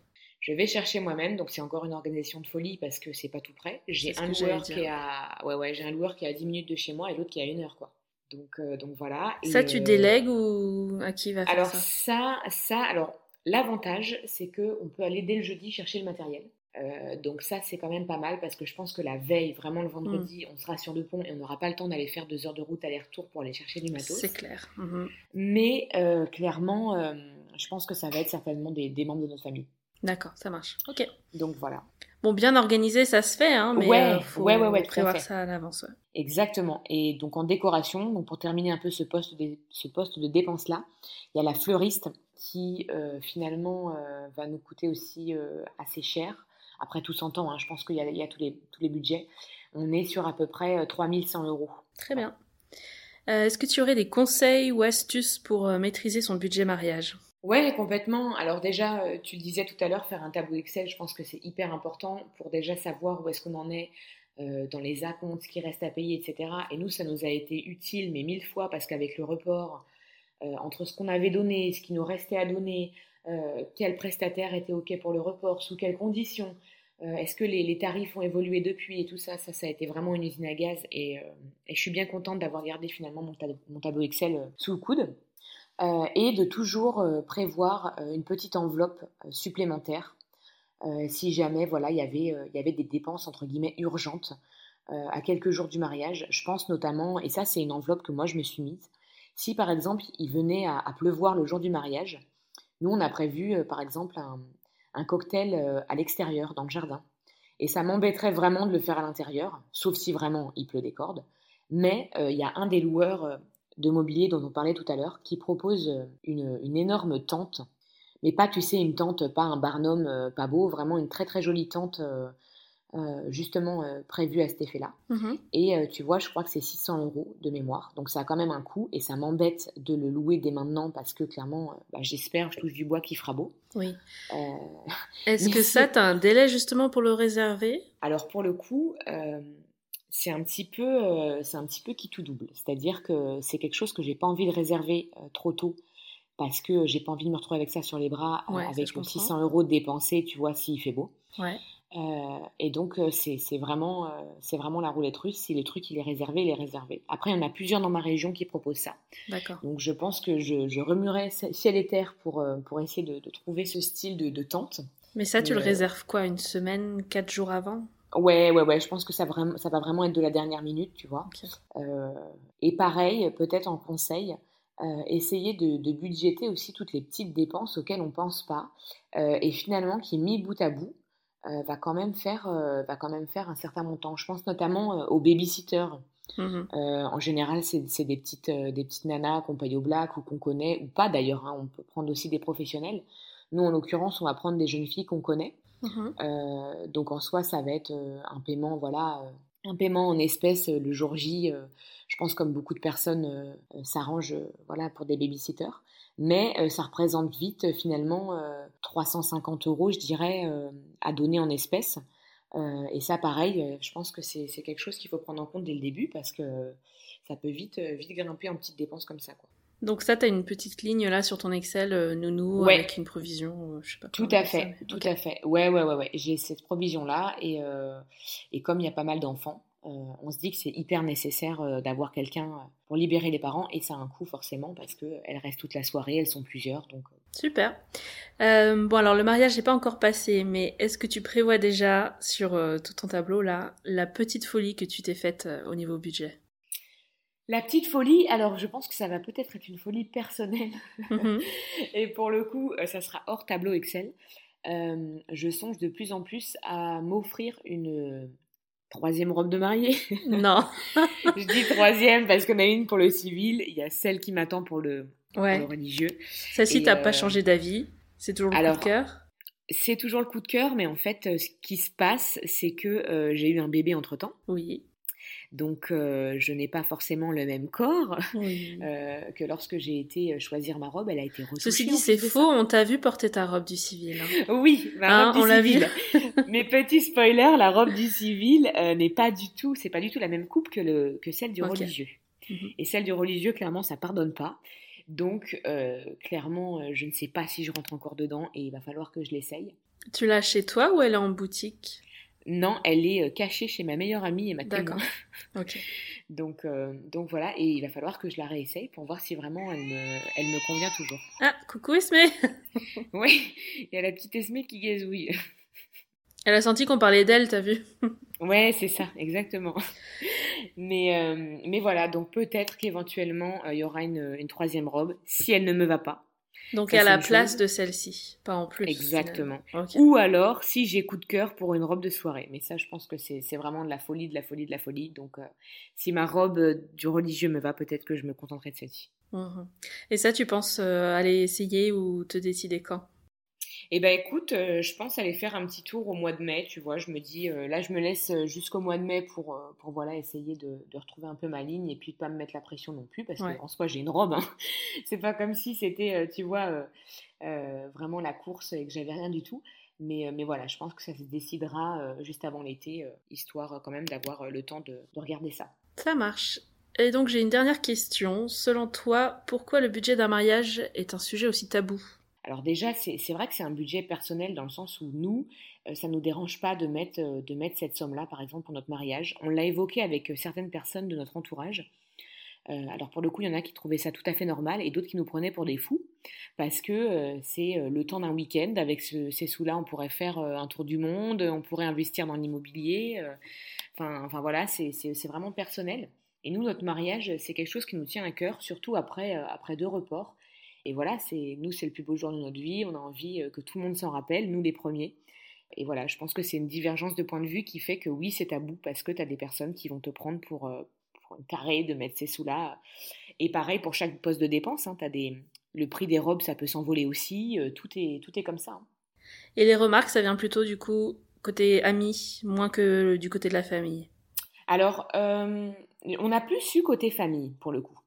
Je vais chercher moi-même, donc c'est encore une organisation de folie parce que c'est pas tout près. J'ai un loueur qui est à, ouais ouais, j'ai un loueur qui est à 10 minutes de chez moi et l'autre qui est à une heure quoi. Donc euh, donc voilà.
Ça tu euh, délègues ou à qui va faire
alors ça, ça, alors l'avantage c'est que on peut aller dès le jeudi chercher le matériel. Euh, donc ça c'est quand même pas mal parce que je pense que la veille, vraiment le vendredi, mm. on sera sur le pont et on n'aura pas le temps d'aller faire deux heures de route aller-retour pour aller chercher du matos.
C'est clair. Mm-hmm.
Mais clairement, je pense que ça va être certainement des, des membres de notre famille.
D'accord, ça marche. Ok.
Donc voilà.
Bon, bien organisé, ça se fait, hein, mais
ouais, euh, faut ouais, ouais,
prévoir ça à l'avance.
Exactement. Et donc en décoration, donc pour terminer un peu ce poste de, ce poste de dépense là, il y a la fleuriste qui euh, finalement euh, va nous coûter aussi assez cher. Après tout s'entend, hein, je pense qu'il y, y, a tous les, tous les budgets. On est sur à peu près 3100 euros.
Très bien. Est-ce que tu aurais des conseils ou astuces pour maîtriser son budget mariage?
Ouais, complètement. Alors déjà, euh, tu le disais tout à l'heure, faire un tableau Excel, je pense que c'est hyper important pour déjà savoir où est-ce qu'on en est euh, dans les acomptes, ce qui reste à payer, etc. Et nous, ça nous a été utile, mais mille fois, parce qu'avec le report, euh, entre ce qu'on avait donné, ce qui nous restait à donner, quel prestataire était OK pour le report, sous quelles conditions, est-ce que les, tarifs ont évolué depuis et tout ça, ça, ça a été vraiment une usine à gaz. Et, je suis bien contente d'avoir gardé finalement mon tableau Excel sous le coude. Euh, et de toujours euh, prévoir euh, une petite enveloppe supplémentaire si jamais voilà il y avait il y avait des dépenses entre guillemets urgentes à quelques jours du mariage. Je pense notamment et ça c'est une enveloppe que moi je me suis mise. Si par exemple il venait à, pleuvoir le jour du mariage, nous on a prévu par exemple un, un cocktail à l'extérieur dans le jardin. Et ça m'embêterait vraiment de le faire à l'intérieur, sauf si vraiment il pleut des cordes. Mais il y a un des loueurs de mobilier dont on parlait tout à l'heure, qui propose euh, une, énorme tente, mais pas, tu sais, une tente, pas un barnum euh, pas beau, vraiment une très très jolie tente, euh, justement prévue à cet effet-là.
Mhm.
Et tu vois, je crois que c'est 600 euros de mémoire, donc ça a quand même un coût, et ça m'embête de le louer dès maintenant, parce que clairement, bah, j'espère, je touche du bois qui fera beau.
Oui. Est-ce que ça, tu as un délai justement pour le réserver?
Alors pour le coup, c'est un petit peu, c'est un petit peu qui tout double. C'est-à-dire que c'est quelque chose que j'ai pas envie de réserver trop tôt parce que j'ai pas envie de me retrouver avec ça sur les bras avec 600 euros dépensés, tu vois, s'il fait beau.
Ouais.
Euh, et donc, euh, c'est vraiment, euh, c'est vraiment la roulette russe. Si le truc il est réservé, il est réservé. Après, il y en a plusieurs dans ma région qui proposent ça.
D'accord.
Donc, je pense que je, je remuerai ciel et terre pour, pour essayer de, trouver ce style de, tente.
Mais ça, tu le réserves quoi Une semaine, quatre jours avant?
Ouais, ouais, ouais. Je pense que ça, vraiment, ça va vraiment être de la dernière minute, tu vois. et pareil, peut-être en conseil, essayer de, de, budgéter aussi toutes les petites dépenses auxquelles on pense pas. et finalement, qui, mis bout à bout, euh, va quand même faire euh, va quand même faire un certain montant. Je pense notamment euh, aux babysitters. Mmh en général, c'est des petites des petites nanas qu'on paye au black ou qu'on connaît ou pas d'ailleurs. Hein. on peut prendre aussi des professionnels. Nous, en l'occurrence, on va prendre des jeunes filles qu'on connaît. Mmh donc en soi, ça va être un paiement, voilà, un paiement en espèces le jour J. je pense comme beaucoup de personnes s'arrangent, voilà, pour des babysitters mais euh, ça représente vite euh, finalement 350 euh, euros, je dirais, à donner en espèces. et ça, pareil, je pense que c'est quelque chose qu'il faut prendre en compte dès le début parce que ça peut vite, vite grimper en petites dépenses comme ça. Quoi.
Donc ça, tu as une petite ligne là sur ton Excel, nounou, avec une provision, je sais pas.
Tout à fait, tout à fait. Ouais, ouais, ouais, ouais. J'ai cette provision-là et, et comme il y a pas mal d'enfants, euh, on se dit que c'est hyper nécessaire euh, d'avoir quelqu'un euh, pour libérer les parents et ça a un coût forcément parce qu'elles restent toute la soirée, elles sont plusieurs. Donc...
Super. bon alors le mariage n'est pas encore passé, mais est-ce que tu prévois déjà sur tout ton tableau là la petite folie que tu t'es faite au niveau budget?
La petite folie, alors je pense que ça va peut-être être une folie personnelle. Mhm. et pour le coup, ça sera hors tableau Excel. je songe de plus en plus à m'offrir une troisième robe de mariée.
Non.
je dis troisième parce qu'on a une pour le civil, il y a celle qui m'attend pour le, religieux.
Celle-ci, t'as pas euh, changé d'avis C'est toujours le coup de cœur
C'est toujours le coup de cœur, mais en fait, euh, ce qui se passe, c'est que euh, j'ai eu un bébé entre-temps.
Oui.
Donc, euh, je n'ai pas forcément le même corps euh, que lorsque j'ai été euh, choisir ma robe. Elle a été retouchée.
Ceci dit, c'est faux. On t'a vu porter ta robe du civil. Hein.
Oui, ma hein, robe du civil. Mais petit spoiler, la robe du civil n'est pas du tout, c'est pas du tout la même coupe que, le, que celle du religieux. Mhm. Et celle du religieux, clairement, ça pardonne pas. Donc, clairement, je ne sais pas si je rentre encore dedans et il va falloir que je l'essaye.
Tu l'as chez toi ou elle est en boutique?
Non, elle est euh, cachée chez ma meilleure amie et ma témoin.
ok.
donc, euh, donc voilà, et il va falloir que je la réessaye pour voir si vraiment elle me, elle me convient toujours.
Ah, coucou Esme
Oui, il y a la petite Esme qui gazouille.
Elle a senti qu'on parlait d'elle, t'as vu
Ouais, c'est ça, exactement. Mais, euh, mais voilà, donc peut-être qu'éventuellement, il y aura une, une troisième robe, si elle ne me va pas.
Donc à la place de celle-ci, pas en plus.
Exactement. Ou alors si j'ai coup de cœur pour une robe de soirée. Mais ça, je pense que c'est vraiment de la folie, de la folie, de la folie. Donc euh, si ma robe euh, du religieux me va, peut-être que je me contenterai de celle-ci.
Mhm. Et ça, tu penses euh, aller essayer ou te décider quand?
Eh ben écoute, euh, je pense aller faire un petit tour au mois de mai, tu vois. Je me dis, euh, là, je me laisse euh, jusqu'au mois de mai pour, pour voilà, essayer de, de, retrouver un peu ma ligne et puis de pas me mettre la pression non plus, parce qu'en soi, j'ai une robe. Hein. C'est pas comme si c'était, tu vois, vraiment la course et que j'avais rien du tout. Mais, mais voilà, je pense que ça se décidera juste avant l'été, histoire quand même d'avoir le temps de, de regarder ça.
Ça marche. Et donc j'ai une dernière question. Selon toi, pourquoi le budget d'un mariage est un sujet aussi tabou?
Alors déjà, c'est vrai que c'est un budget personnel dans le sens où nous, euh, ça ne nous dérange pas de mettre, euh, de mettre cette somme-là, par exemple, pour notre mariage. On l'a évoqué avec euh, certaines personnes de notre entourage. alors pour le coup, il y en a qui trouvaient ça tout à fait normal et d'autres qui nous prenaient pour des fous parce que c'est le temps d'un week-end. Avec ces sous-là, on pourrait faire un tour du monde, on pourrait investir dans l'immobilier. enfin, enfin voilà, c'est vraiment personnel. Et nous, notre mariage, c'est quelque chose qui nous tient à cœur, surtout après, après deux reports. Et voilà, c'est nous, c'est le plus beau jour de notre vie. On a envie euh, que tout le monde s'en rappelle, nous les premiers. Et voilà, je pense que c'est une divergence de point de vue qui fait que oui, c'est tabou parce que tu as des personnes qui vont te prendre pour, euh, un carré de mettre ces sous-là. Et pareil pour chaque poste de dépense, hein, as des, le prix des robes, ça peut s'envoler aussi. Euh, tout, est, tout est comme ça. Hein.
Et les remarques, ça vient plutôt du coup côté ami, moins que du côté de la famille?
Alors, on a plus su côté famille pour le coup.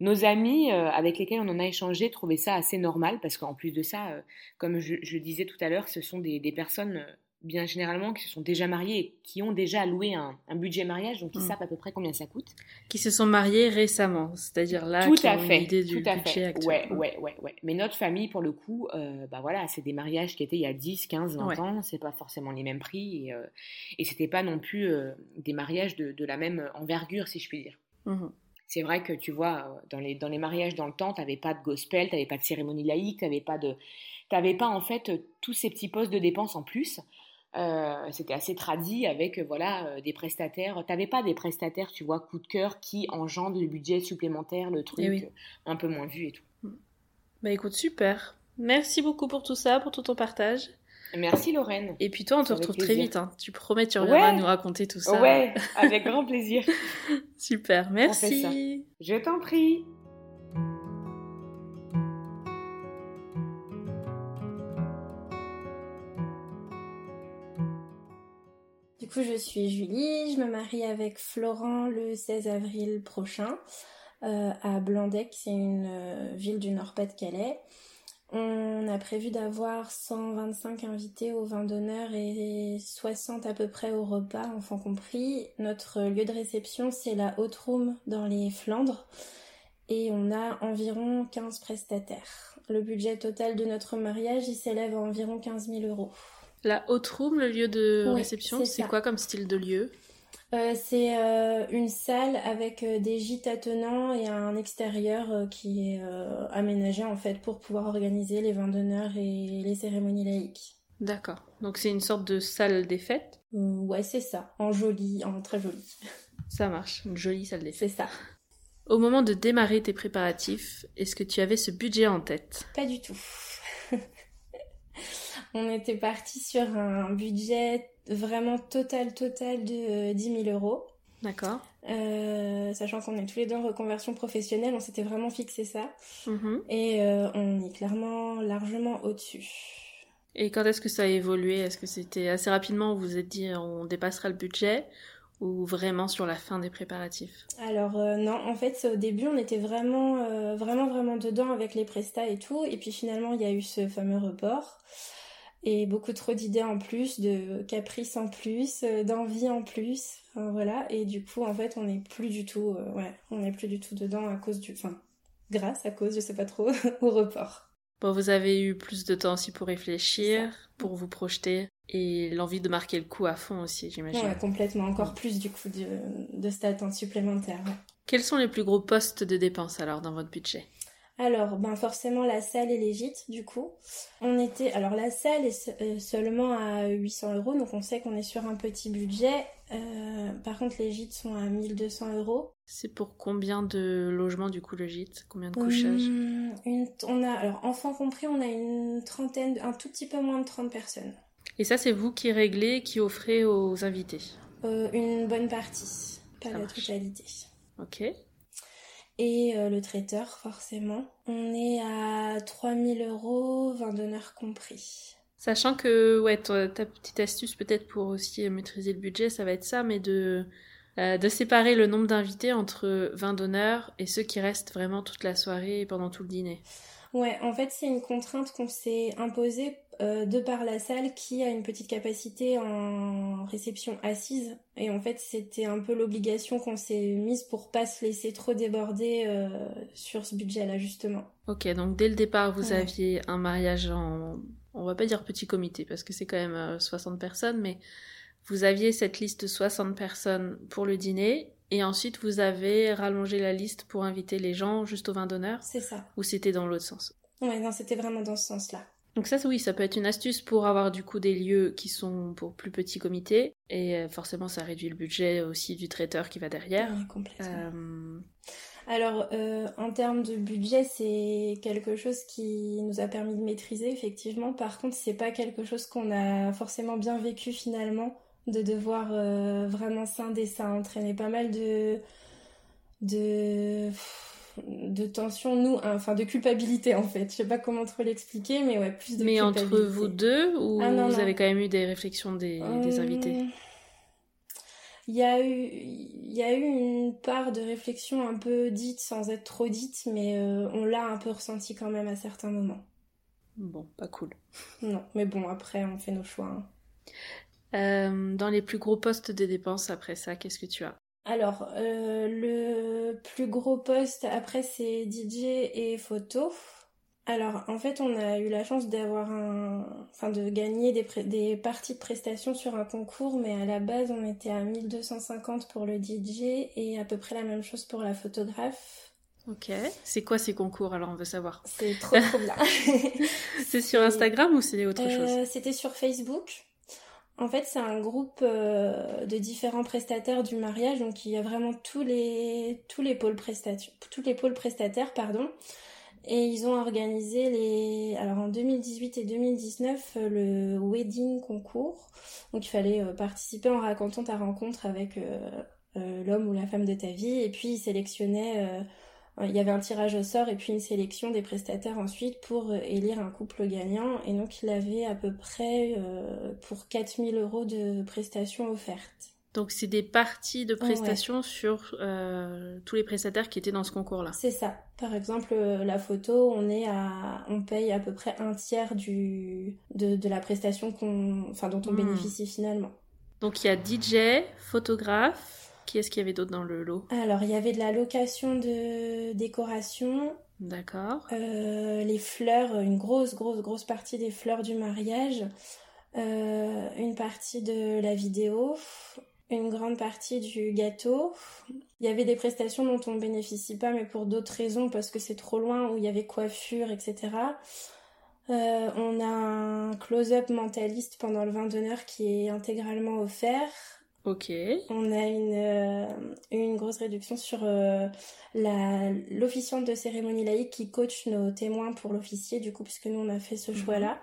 Nos amis euh, avec lesquels on en a échangé trouvaient ça assez normal parce qu'en plus de ça, euh, comme je, je, disais tout à l'heure, ce sont des, des personnes bien généralement qui se sont déjà mariés, qui ont déjà alloué un, budget mariage, donc ils mm. savent à peu près combien ça coûte.
Qui se sont mariés récemment, c'est-à-dire là,
tout
qui
à ont fait,
idée du
tout à
budget
fait. Ouais, ouais, ouais, ouais. Mais notre famille, pour le coup, euh, bah voilà, c'est des mariages qui étaient il y a 10, 15, 20 ans, c'est pas forcément les mêmes prix, et, euh, et c'était pas non plus euh, des mariages de, de, la même envergure, si je puis dire. Mmh c'est vrai que tu vois, dans les, dans les mariages dans le temps, tu n'avais pas de gospel, tu n'avais pas de cérémonie laïque, tu n'avais pas, de, pas en fait tous ces petits postes de dépenses en plus. Euh, c'était assez tradit avec euh, voilà euh, des prestataires. T'avais pas des prestataires, tu vois, coup de cœur qui engendrent le budget supplémentaire, le truc eh un peu moins vu et tout.
Bah écoute, super. Merci beaucoup pour tout ça, pour tout ton partage.
Merci Lorraine.
Et puis toi, on te retrouve très vite. Hein. Tu promets, tu reviendras nous raconter tout ça.
Ouais, avec grand plaisir.
super, merci.
Je t'en prie.
Du coup, je suis Julie, je me marie avec Florent le 16 avril prochain euh, à Blandec, c'est une euh, ville du Nord-Pas-de-Calais. On a prévu d'avoir 125 invités au vin d'honneur et 60 à peu près au repas, enfants compris. Notre lieu de réception, c'est la Haute Room dans les Flandres et on a environ 15 prestataires. Le budget total de notre mariage, il s'élève à environ 15 000 euros.
La haute room, le lieu de réception, c'est quoi comme style de lieu?
Euh, C'est euh, une salle avec euh, des gîtes attenants et un extérieur qui est aménagé en fait pour pouvoir organiser les vins d'honneur et les cérémonies laïques.
D'accord. Donc c'est une sorte de salle des fêtes?
Ouais, c'est ça. En joli, en très joli.
Ça marche, une jolie salle des
fêtes. C'est ça.
Au moment de démarrer tes préparatifs, est-ce que tu avais ce budget en tête?
Pas du tout. On était parti sur un budget vraiment total, total de 10 000 euros.
D'accord.
Euh, sachant qu'on est tous les deux en reconversion professionnelle, on s'était vraiment fixé ça. Mhm. Et euh, on est clairement largement au-dessus.
Et quand est-ce que ça a évolué? Est-ce que c'était assez rapidement où vous vous êtes dit on dépassera le budget? Ou vraiment sur la fin des préparatifs?
Alors euh, non, en fait au début on était vraiment vraiment vraiment dedans avec les prestats et tout et puis finalement il y a eu ce fameux report et beaucoup trop d'idées en plus, de caprices en plus, euh, d'envie en plus, voilà. Et du coup, en fait, on n'est plus du tout, euh, ouais, on n'est plus du tout dedans à cause du, enfin, grâce à cause, je sais pas trop, au report.
Bon, vous avez eu plus de temps aussi pour réfléchir, pour vous projeter et l'envie de marquer le coup à fond aussi, j'imagine.
Ouais, complètement, encore plus du coup de, de cette attente supplémentaire.
Quels sont les plus gros postes de dépenses alors dans votre budget?
Alors, ben forcément la salle et les gîtes, du coup. On était, alors la salle est euh, seulement à 800 euros, donc on sait qu'on est sur un petit budget. Euh, par contre, les gîtes sont à 1200 euros.
C'est pour combien de logements du coup le gîte? Combien de couchages?
Hum, On a, alors enfants compris, on a une trentaine, un tout petit peu moins de 30 personnes.
Et ça, c'est vous qui réglez, qui offrez aux invités?
Euh, Une bonne partie, pas la totalité.
Ok
et euh, le traiteur forcément. On est à 3000 euros, vin d'honneur compris.
Sachant que ouais, ta, petite astuce peut-être pour aussi maîtriser le budget, ça va être ça, mais de, euh, de séparer le nombre d'invités entre vin d'honneur et ceux qui restent vraiment toute la soirée et pendant tout le dîner.
Ouais, en fait c'est une contrainte qu'on s'est imposée euh, de par la salle qui a une petite capacité en réception assise. Et en fait, c'était un peu l'obligation qu'on s'est mise pour pas se laisser trop déborder euh, sur ce budget-là, justement.
Ok, donc dès le départ, vous aviez un mariage en, on va pas dire petit comité parce que c'est quand même 60 euh, personnes, mais vous aviez cette liste de 60 personnes pour le dîner. Et ensuite, vous avez rallongé la liste pour inviter les gens juste au vin d'honneur?
C'est ça.
Ou c'était dans l'autre sens?
Ouais, non, c'était vraiment dans ce sens-là.
Donc ça, oui, ça peut être une astuce pour avoir du coup des lieux qui sont pour plus petits comités. Et euh, forcément, ça réduit le budget aussi du traiteur qui va derrière.
Oui, complètement. Euh, Alors, euh, en termes de budget, c'est quelque chose qui nous a permis de maîtriser, effectivement. Par contre, c'est pas quelque chose qu'on a forcément bien vécu finalement, de devoir vraiment scinder. Ça a entraîné pas mal de... de de tension, nous, enfin de culpabilité en fait. Je sais pas comment trop l'expliquer, mais ouais, plus de
mais culpabilité. Entre vous deux, ou ah, vous avez quand même eu des réflexions des, des invités?
hum, il y, a eu, il y a eu une part de réflexion un peu dite sans être trop dite, mais euh, on l'a un peu ressenti quand même à certains moments.
Bon, pas cool.
Non, mais bon, après, on fait nos choix. Hein.
dans les plus gros postes de dépenses après ça, qu'est-ce que tu as?
Alors, le plus gros poste après, c'est DJ et photo. Alors, en fait, on a eu la chance d'avoir un, enfin, de gagner des, des parties de prestations sur un concours, mais à la base, on était à 1250 pour le DJ et à peu près la même chose pour la photographe.
Ok. C'est quoi ces concours alors on veut savoir?
C'est trop trop bien.
c'est sur Instagram ou c'est autre chose?
euh, C'était sur Facebook. En fait, c'est un groupe euh, de différents prestataires du mariage, donc il y a vraiment tous les tous les pôles prestataires, tous les pôles prestataires, pardon. Et ils ont organisé les. Alors en 2018 et 2019, euh, le wedding concours. Donc il fallait euh, participer en racontant ta rencontre avec l'homme ou la femme de ta vie. Et puis ils sélectionnaient. Il y avait un tirage au sort et puis une sélection des prestataires ensuite pour élire un couple gagnant. Et donc il avait à peu près pour 4000 euros de prestations offertes.
Donc c'est des parties de prestations sur euh, tous les prestataires qui étaient dans ce concours-là.
C'est ça. Par exemple, euh, la photo, on est à, on paye à peu près un tiers du de, la prestation qu'on, enfin dont on hmm. bénéficie finalement.
Donc il y a DJ, photographe. Qui est-ce qu'il y avait d'autre dans le lot
Alors il y avait de la location de décoration.
D'accord.
Euh, les fleurs, une grosse grosse grosse partie des fleurs du mariage. une partie de la vidéo, une grande partie du gâteau. Il y avait des prestations dont on ne bénéficie pas, mais pour d'autres raisons, parce que c'est trop loin, où il y avait coiffure, etc. Euh, on a un close-up mentaliste pendant le vin d'honneur qui est intégralement offert.
Ok.
On a une, euh, une grosse réduction sur euh, l'officiante de cérémonie laïque qui coach nos témoins pour l'officier, du coup, puisque nous on a fait ce mhm. choix-là.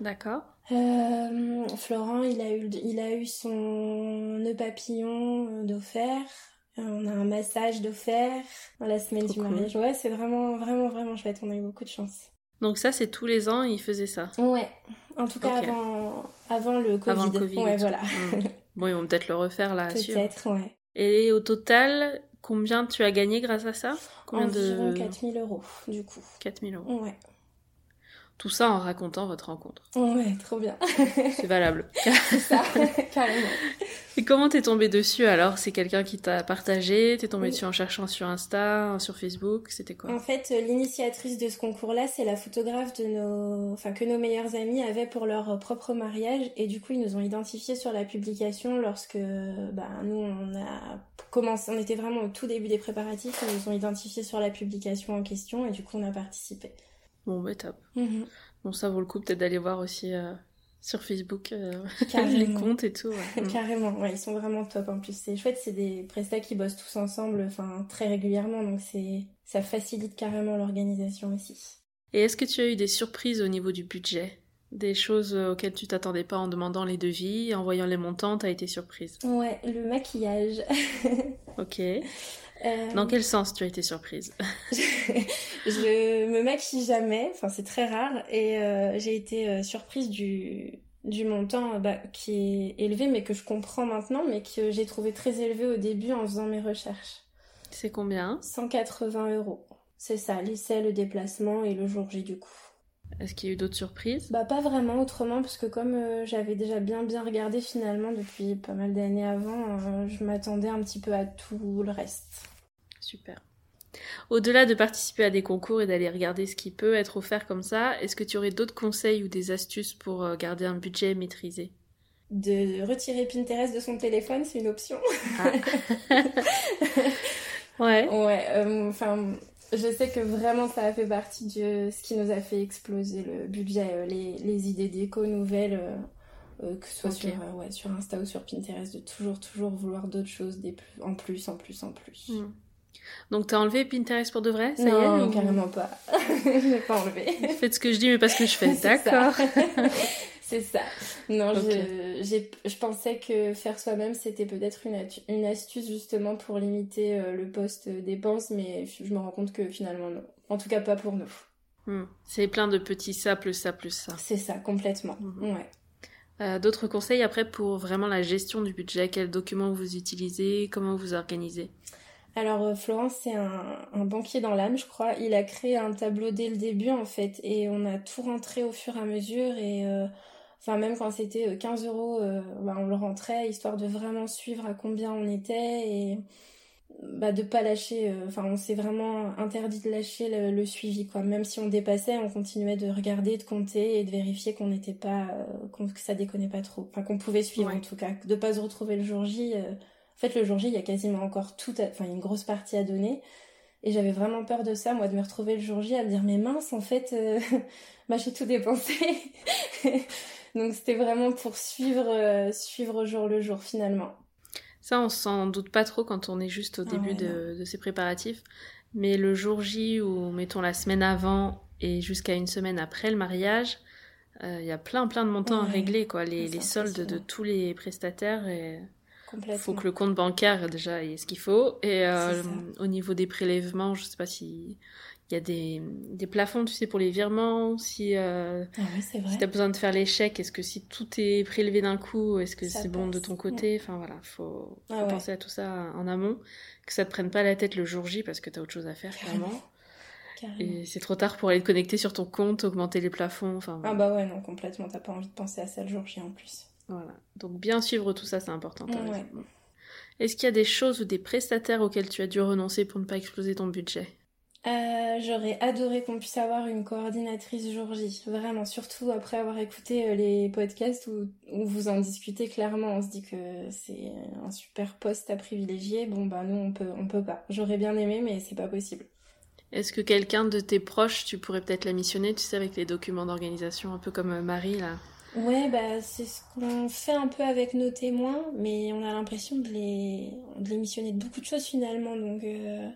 D'accord.
Euh, Florent, il a eu, il a eu son nœud papillon d'offert. On a un massage d'offert dans la semaine du mariage. Ouais, c'est vraiment, vraiment, vraiment chouette. On a eu beaucoup de chance.
Donc ça, c'est tous les ans, il faisait ça.
Ouais. En tout cas, avant, avant le Covid. Avant le Covid. Ouais, voilà.
Mm. Bon, ils vont peut-être le refaire là.
Peut-être, ouais.
Et au total, combien tu as gagné grâce à ça?
Combien Environ de... 4000 euros, du coup.
4000 euros.
Ouais.
Tout ça en racontant votre rencontre.
Ouais, trop bien.
C'est valable.
C'est ça, carrément.
Et comment t'es tombée dessus alors? C'est quelqu'un qui t'a partagé? T'es tombée dessus en cherchant sur Insta, sur Facebook? C'était quoi?
En fait, l'initiatrice de ce concours-là, c'est la photographe de nos, enfin que nos meilleurs amis avaient pour leur propre mariage, et du coup, ils nous ont identifiés sur la publication lorsque, bah, nous, on a commencé, on était vraiment au tout début des préparatifs, ils nous ont identifiés sur la publication en question, et du coup, on a participé.
Bon, bah top. Mhm. Bon, ça vaut le coup peut-être d'aller voir aussi euh, sur Facebook euh, les comptes et tout.
Carrément, ouais, ils sont vraiment top en plus. C'est chouette, c'est des prestats qui bossent tous ensemble, enfin très régulièrement, donc c'est ça facilite carrément l'organisation aussi.
Et est-ce que tu as eu des surprises au niveau du budget? Des choses auxquelles tu t'attendais pas en demandant les devis, en voyant les montants, t'as été surprise?
Ouais, le maquillage.
ok. Euh, Dans quel sens tu as été surprise?
Je me maquille jamais, enfin c'est très rare, et euh, j'ai été euh, surprise du, du montant bah, qui est élevé, mais que je comprends maintenant, mais que j'ai trouvé très élevé au début en faisant mes recherches.
C'est combien?
180 euros. C'est ça, l'essai, le déplacement et le jour J du coup.
Est-ce qu'il y a eu d'autres surprises?
Bah pas vraiment autrement parce que comme euh, j'avais déjà bien bien regardé finalement depuis pas mal d'années avant, euh, je m'attendais un petit peu à tout le reste.
Super. Au-delà de participer à des concours et d'aller regarder ce qui peut être offert comme ça, est-ce que tu aurais d'autres conseils ou des astuces pour euh, garder un budget maîtrisé?
De retirer Pinterest de son téléphone, c'est une option. Ah.
ouais.
Ouais, enfin je sais que vraiment ça a fait partie de ce qui nous a fait exploser le budget, euh, les, les idées déco nouvelles, euh, euh, que ce soit sur, ouais, sur Insta ou sur Pinterest, de toujours, toujours vouloir d'autres choses, des plus, en plus, en plus, en plus.
Hmm. Donc t'as enlevé Pinterest pour de vrai
ça Non, y est, carrément pas. je pas enlevé.
Faites ce que je dis, mais pas ce que je fais. D'accord.
C'est ça. Non, je, je pensais que faire soi-même, c'était peut-être une, une, astuce justement pour limiter euh, le poste dépenses, mais je me rends compte que finalement non. En tout cas, pas pour nous.
Hmm. C'est plein de petits ça, plus ça, plus ça.
C'est ça, complètement. Mhm. Ouais.
Euh, d'autres conseils après pour vraiment la gestion du budget? Quels documents vous utilisez? Comment vous organisez?
Alors euh, Florence, c'est un, banquier dans l'âme, je crois. Il a créé un tableau dès le début en fait, et on a tout rentré au fur et à mesure. Et Enfin, même quand c'était 15 euros, bah, on le rentrait, histoire de vraiment suivre à combien on était et bah, de pas lâcher. Enfin, on s'est vraiment interdit de lâcher le, suivi, quoi. Même si on dépassait, on continuait de regarder, de compter et de vérifier qu'on n'était pas, que ça déconnait pas trop. Enfin, qu'on pouvait suivre en tout cas, de pas se retrouver le jour J. En fait, le jour J, il y a quasiment encore tout, enfin, une grosse partie à donner. Et j'avais vraiment peur de ça, moi, de me retrouver le jour J à me dire, mais mince, en fait, euh, bah, j'ai tout dépensé. Donc c'était vraiment pour suivre, euh, suivre jour le jour, finalement.
Ça, on s'en doute pas trop quand on est juste au ah début de, ces préparatifs. Mais le jour J, ou mettons la semaine avant et jusqu'à une semaine après le mariage, euh, il y a plein plein de montants à régler, quoi. Les, les soldes de tous les prestataires. Et... Il faut que le compte bancaire déjà ait ce qu'il faut. Et euh, au niveau des prélèvements, je sais pas si il y a des, des plafonds, tu sais, pour les virements. Si, euh,
ah si
tu as besoin de faire les chèques, est-ce que si tout est prélevé d'un coup, est-ce que c'est bon de ton côté? Enfin voilà, faut, ah faut penser à tout ça en amont. Que ça te prenne pas la tête le jour J parce que tu as autre chose à faire, clairement. Et c'est trop tard pour aller te connecter sur ton compte, augmenter les plafonds. Enfin,
Ah bah ouais, non, complètement. T'as pas envie de penser à ça le jour J en plus.
Voilà. Donc bien suivre tout ça, c'est important. Est-ce qu'il y a des choses ou des prestataires auxquels tu as dû renoncer pour ne pas exploser ton budget?
Euh, J'aurais adoré qu'on puisse avoir une coordinatrice jour J, vraiment, surtout après avoir écouté euh, les podcasts où, vous en discutez clairement, on se dit que c'est un super poste à privilégier. Bon bah nous on peut on peut pas. J'aurais bien aimé mais c'est pas possible.
Est-ce que quelqu'un de tes proches, tu pourrais peut-être la missionner, tu sais, avec les documents d'organisation, un peu comme euh, Marie là?
Ouais, bah, c'est ce qu'on fait un peu avec nos témoins, mais on a l'impression de les, de les missionner de beaucoup de choses finalement, donc euh,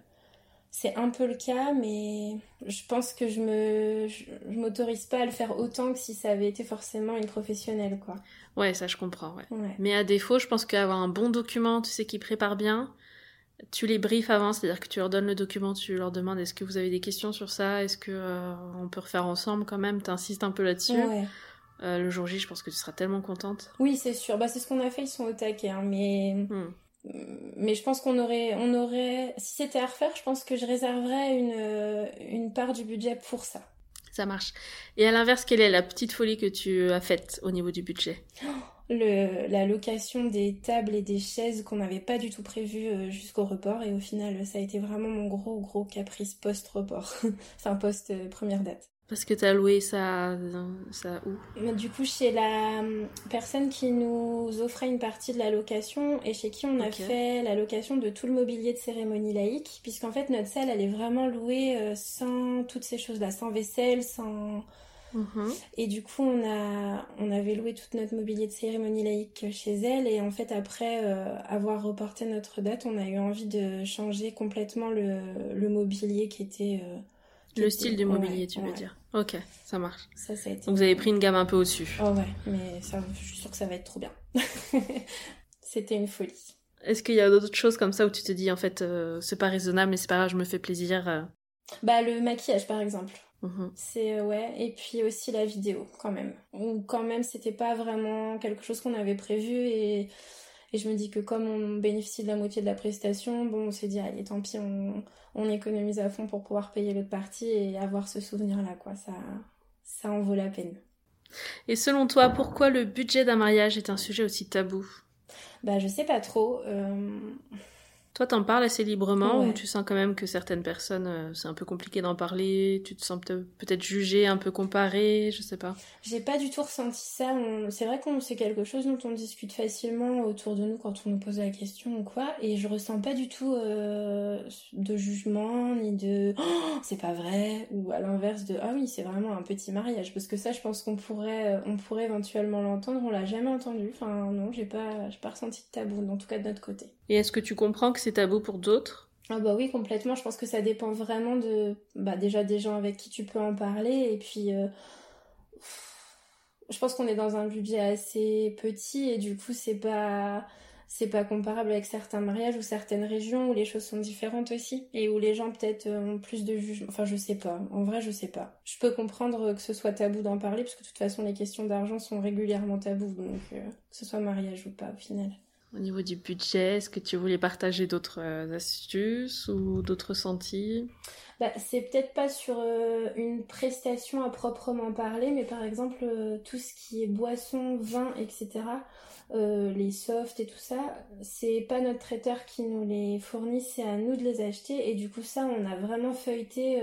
c'est un peu le cas, mais je pense que je me, je, m'autorise pas à le faire autant que si ça avait été forcément une professionnelle, quoi.
Ouais, ça je comprends, ouais. Mais à défaut, je pense qu'avoir un bon document, tu sais, qui prépare bien, tu les briefes avant, c'est-à-dire que tu leur donnes le document, tu leur demandes est-ce que vous avez des questions sur ça, est-ce que euh, on peut refaire ensemble quand même, t'insistes un peu là-dessus. Ouais. Euh, le jour J, je pense que tu seras tellement contente.
Oui, c'est sûr. Bah, c'est ce qu'on a fait, ils sont au taquet. Hein, mais... Hmm. Mais je pense qu'on aurait, on aurait, si c'était à refaire, je pense que je réserverais une, euh, une part du budget pour ça.
Ça marche. Et à l'inverse, quelle est la petite folie que tu as faite au niveau du budget?
Le, La location des tables et des chaises qu'on n'avait pas du tout prévu euh, jusqu'au report. Et au final, ça a été vraiment mon gros, gros caprice post-report. enfin, post-première date.
Parce que tu as loué ça, ça où?
Du coup, chez la hum, personne qui nous offrait une partie de la location et chez qui on a fait la location de tout le mobilier de cérémonie laïque, puisqu'en fait notre salle elle est vraiment louée euh, sans toutes ces choses-là, sans vaisselle, sans... Mhm. Et du coup, on, a, on avait loué tout notre mobilier de cérémonie laïque chez elle. Et en fait, après euh, avoir reporté notre date, on a eu envie de changer complètement le, le mobilier qui était euh,
le style du mobilier, tu veux dire. Ok, ça marche.
Ça, ça a été
Donc vous avez pris une gamme un peu au-dessus.
Oh ouais, mais ça, je suis sûre que ça va être trop bien. C'était une folie.
Est-ce qu'il y a d'autres choses comme ça où tu te dis en fait euh, c'est pas raisonnable mais c'est pas grave, je me fais plaisir euh
Bah le maquillage par exemple. Mhm. C'est euh, ouais et puis aussi la vidéo quand même. Ou quand même c'était pas vraiment quelque chose qu'on avait prévu et et je me dis que comme on bénéficie de la moitié de la prestation, bon, on s'est dit, allez, tant pis, on, on économise à fond pour pouvoir payer l'autre partie et avoir ce souvenir-là, quoi. Ça, ça en vaut la peine.
Et selon toi, pourquoi le budget d'un mariage est un sujet aussi tabou?
Bah, je sais pas trop. Euh...
Toi, t'en parles assez librement ou tu sens quand même que certaines personnes, euh, c'est un peu compliqué d'en parler, tu te sens peut-être jugé, un peu comparé, je sais pas.
J'ai pas du tout ressenti ça. C'est vrai qu'on c'est quelque chose dont on discute facilement autour de nous quand on nous pose la question ou quoi, et je ressens pas du tout euh, de jugement ni de oh, c'est pas vrai ou à l'inverse de ah oui c'est vraiment un petit mariage parce que ça je pense qu'on pourrait on pourrait éventuellement l'entendre. On l'a jamais entendu. Enfin non, j'ai pas j'ai pas ressenti de tabou en tout cas de notre côté.
Et est-ce que tu comprends que c'est tabou pour d'autres?
Ah bah oui, complètement. Je pense que ça dépend vraiment de bah déjà des gens avec qui tu peux en parler et puis euh, je pense qu'on est dans un budget assez petit et du coup c'est pas c'est pas comparable avec certains mariages ou certaines régions où les choses sont différentes aussi et où les gens peut-être euh, ont plus de jugement. Enfin, je sais pas. En vrai, je sais pas. Je peux comprendre que ce soit tabou d'en parler parce que de toute façon, les questions d'argent sont régulièrement tabous, donc euh, que ce soit mariage ou pas au final.
Au niveau du budget Est-ce que tu voulais partager d'autres astuces ou d'autres sentis?
Bah, c'est peut-être pas sur euh, une prestation à proprement parler, mais par exemple, euh, tout ce qui est boisson, vin, etc., euh, les softs et tout ça, c'est pas notre traiteur qui nous les fournit, c'est à nous de les acheter. Et du coup, ça, on a vraiment feuilleté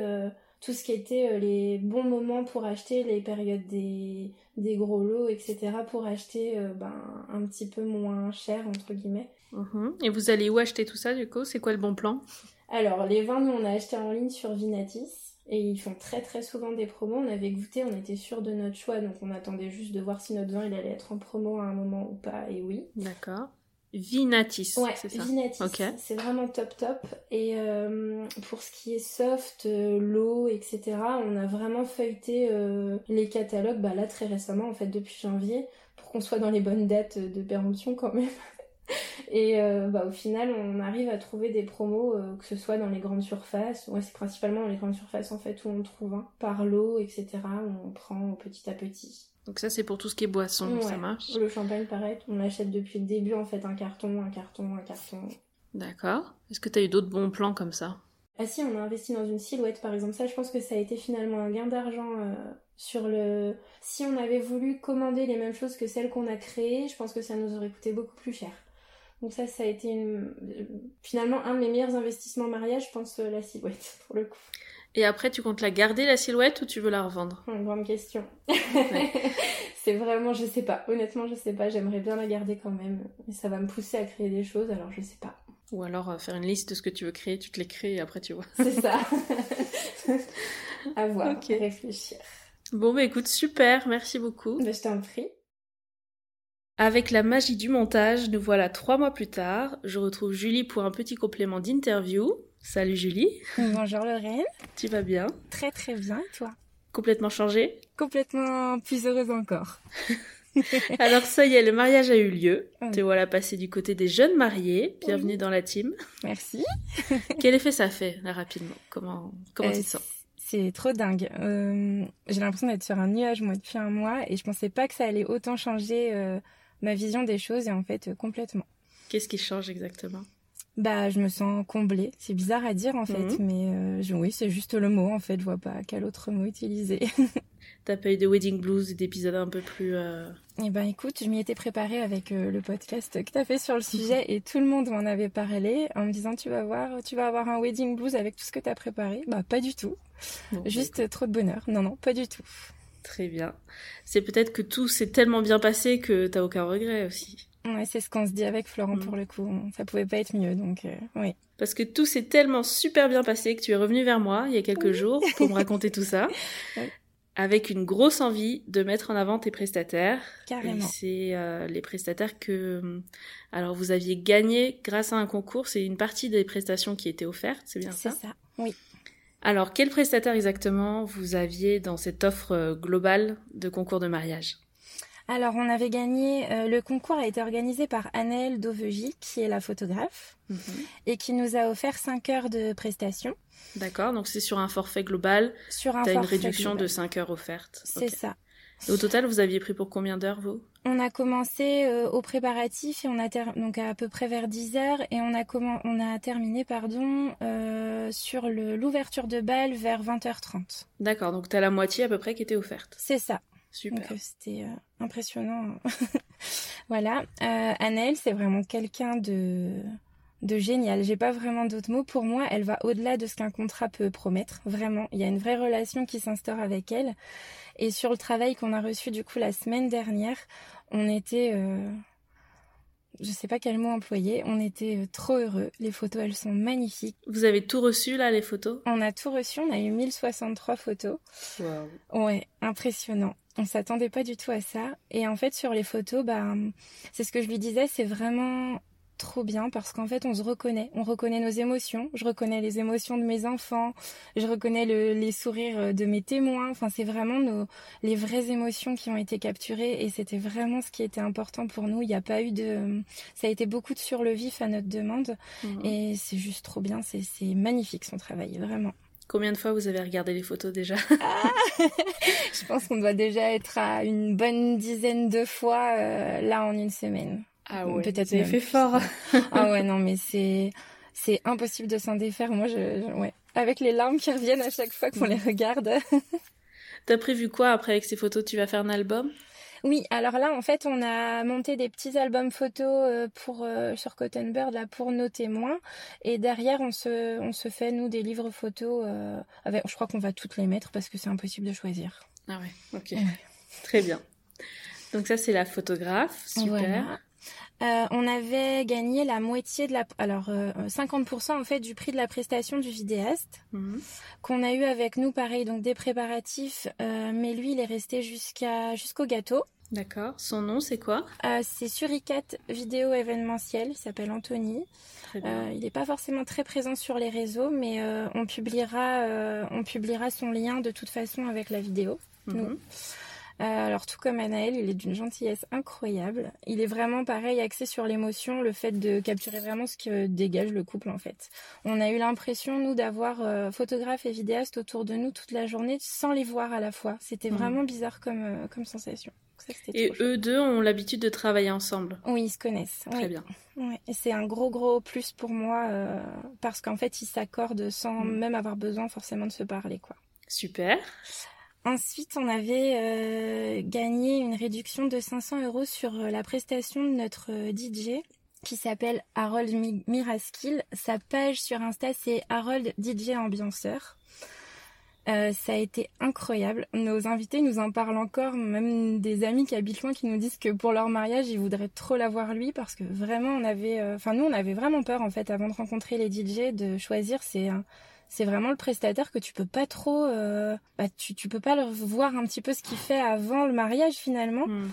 tout ce qui était les bons moments pour acheter, les périodes des, des gros lots, etc., pour acheter ben, un petit peu moins cher, entre guillemets.
Mhm. Et vous allez où acheter tout ça, du coup? C'est quoi le bon plan?
Alors, les vins, nous, on a acheté en ligne sur Vinatis. Et ils font très très souvent des promos. On avait goûté, on était sûr de notre choix, donc on attendait juste de voir si notre vin il allait être en promo à un moment ou pas. Et oui.
D'accord. Vinatis,
ouais,
c'est ça
Vinatis, c'est vraiment top top. Et euh, pour ce qui est soft, euh, l'eau, etc., on a vraiment feuilleté euh, les catalogues, bah là très récemment, en fait depuis janvier, pour qu'on soit dans les bonnes dates de péremption quand même. Et bah, au final, on arrive à trouver des promos, que ce soit dans les grandes surfaces. Ouais, c'est principalement dans les grandes surfaces en fait où on trouve, hein, par lot, etc. On prend petit à petit.
Donc ça, c'est pour tout ce qui est boisson, ça marche.
Le champagne, pareil, on achète depuis le début en fait un carton, un carton, un carton.
D'accord. Est-ce que tu as eu d'autres bons plans comme ça?
Ah si, on a investi dans une silhouette par exemple. Ça, je pense que ça a été finalement un gain d'argent. Euh, sur le si on avait voulu commander les mêmes choses que celles qu'on a créées, je pense que ça nous aurait coûté beaucoup plus cher. Donc ça, ça a été finalement un de mes meilleurs investissements mariage, je pense, euh, la silhouette, pour le coup.
Et après, tu comptes la garder, la silhouette, ou tu veux la revendre?
Une grande question. c'est vraiment, je sais pas. Honnêtement, je sais pas. J'aimerais bien la garder quand même. Mais ça va me pousser à créer des choses, alors je sais pas.
Ou alors euh, faire une liste de ce que tu veux créer, tu te les crées et après tu vois.
C'est ça. à voir, réfléchir.
Bon, bah écoute, super, merci beaucoup.
Bah, je t'en prie.
Avec la magie du montage, nous voilà trois mois plus tard. Je retrouve Julie pour un petit complément d'interview. Salut Julie.
Bonjour Lorraine.
Tu vas bien?
Très très bien, et toi?
Complètement changée?
Complètement plus heureuse encore.
Alors ça y est, le mariage a eu lieu. Te voilà passé du côté des jeunes mariés. Bienvenue dans la team.
Merci.
Quel effet ça fait, là, rapidement? Comment, comment tu te sens?
c'est trop dingue. Euh, j'ai l'impression d'être sur un nuage moi depuis un mois et je pensais pas que ça allait autant changer euh, ma vision des choses et en fait euh, complètement.
Qu'est-ce qui change exactement?
Bah, je me sens comblée. C'est bizarre à dire en fait, mhm. mais euh, oui, c'est juste le mot en fait. Je vois pas quel autre mot utiliser.
T'as pas eu de wedding blues et d'épisodes un peu plus. Euh...
Eh ben écoute, je m'y étais préparée avec euh, le podcast que t'as fait sur le sujet et tout le monde m'en avait parlé en me disant tu vas voir, tu vas avoir un wedding blues avec tout ce que t'as préparé. Bah pas du tout. Bah, juste trop de bonheur. Non non, pas du tout.
Très bien. C'est peut-être que tout s'est tellement bien passé que t'as aucun regret aussi.
Ouais, c'est ce qu'on se dit avec Florent mm. pour le coup. Ça pouvait pas être mieux, donc euh, oui.
Parce que tout s'est tellement super bien passé que tu es revenu vers moi il y a quelques jours pour me raconter tout ça. Avec une grosse envie de mettre en avant tes prestataires.
Carrément.
C'est euh, les prestataires que, alors vous aviez gagné grâce à un concours. C'est une partie des prestations qui étaient offertes, c'est bien ça?
C'est ça, oui.
Alors, quel prestataire exactement vous aviez dans cette offre euh, globale de concours de mariage?
Alors, on avait gagné. Euh, le concours a été organisé par Annelle Dovegy, qui est la photographe, mhm. et qui nous a offert 5 heures de prestations.
D'accord, donc c'est sur un forfait global.
Sur un
as une réduction de 5 heures offertes.
C'est ça.
au total, vous aviez pris pour combien d'heures, vous?
On a commencé euh, au préparatif et on a donc à, peu près vers 10 heures et on a on a terminé pardon euh, sur l'ouverture de bal vers 20h30.
D'accord, donc tu as la moitié à peu près qui était offerte.
C'est ça.
Super.
Donc euh, impressionnant. voilà, Annelle, c'est vraiment quelqu'un de de génial. J'ai pas vraiment d'autres mots. Pour moi, elle va au-delà de ce qu'un contrat peut promettre. Vraiment, il y a une vraie relation qui s'instaure avec elle. Et sur le travail qu'on a reçu du coup la semaine dernière, on était, euh, je sais pas quel mot employer, on était euh, trop heureux. Les photos, elles sont magnifiques.
Vous avez tout reçu là, les photos?
On a tout reçu. On a eu 1063 photos.
Wow.
Ouais, impressionnant. On s'attendait pas du tout à ça. Et en fait, sur les photos, bah, c'est ce que je lui disais, c'est vraiment trop bien parce qu'en fait on se reconnaît, on reconnaît nos émotions, je reconnais les émotions de mes enfants, je reconnais les sourires de mes témoins, enfin c'est vraiment nos, les vraies émotions qui ont été capturées et c'était vraiment ce qui était important pour nous, il n'y a pas eu de... ça a été beaucoup de sur le vif à notre demande. Mhm. et c'est juste trop bien, c'est magnifique son travail, vraiment.
Combien de fois vous avez regardé les photos déjà?
Ah Je pense qu'on doit déjà être à une bonne dizaine de fois euh, là en une semaine.
Ah ouais.
Peut-être
fait fort.
ah ouais, non, mais c'est c'est impossible de s'en défaire. Moi, je, ouais, avec les larmes qui reviennent à chaque fois qu'on les regarde.
T'as prévu quoi après avec ces photos? Tu vas faire un album?
Oui, alors là, en fait, on a monté des petits albums photos euh, pour euh, sur Cotton Bird là pour nos témoins, et derrière, on se on se fait nous des livres photos. Euh, avec, je crois qu'on va toutes les mettre parce que c'est impossible de choisir.
Ah ouais, ok, très bien. Donc ça, c'est la photographe, super.
On avait gagné la moitié de la, alors 50% en fait du prix de la prestation du vidéaste mhm. qu'on a eu avec nous, pareil donc des préparatifs, mais lui il est resté jusqu'à jusqu'au gâteau.
D'accord. Son nom, c'est quoi?
Euh, C'est Suricat Vidéo Événementiel. Il s'appelle Anthony. Euh, il n'est pas forcément très présent sur les réseaux, mais euh, on publiera, on publiera son lien de toute façon avec la vidéo. Mhm. Alors tout comme Anaël, il est d'une gentillesse incroyable. Il est vraiment pareil axé sur l'émotion, le fait de capturer vraiment ce que dégage le couple en fait. On a eu l'impression nous d'avoir photographes et vidéastes autour de nous toute la journée sans les voir à la fois. C'était mhm. vraiment bizarre comme comme sensation.
Et eux deux ont l'habitude de travailler ensemble.
Oui, ils se connaissent.
Très bien.
Et c'est un gros gros plus pour moi euh, parce qu'en fait ils s'accordent sans mm. même avoir besoin forcément de se parler quoi.
Super.
Ensuite, on avait euh, gagné une réduction de 500 euros sur euh, la prestation de notre DJ qui s'appelle Harold Miraskill. Sa page sur Insta, c'est Harold DJ Ambianceur. Euh, ça a été incroyable. Nos invités nous en parlent encore, même des amis qui habitent loin qui nous disent que pour leur mariage, ils voudraient trop l'avoir lui parce que vraiment on avait, euh, nous on avait vraiment peur en fait avant de rencontrer les DJ de choisir. C'est c'est vraiment le prestataire que tu peux pas trop, euh, bah, tu tu peux pas leur voir un petit peu ce qu'il fait avant le mariage finalement. Hmm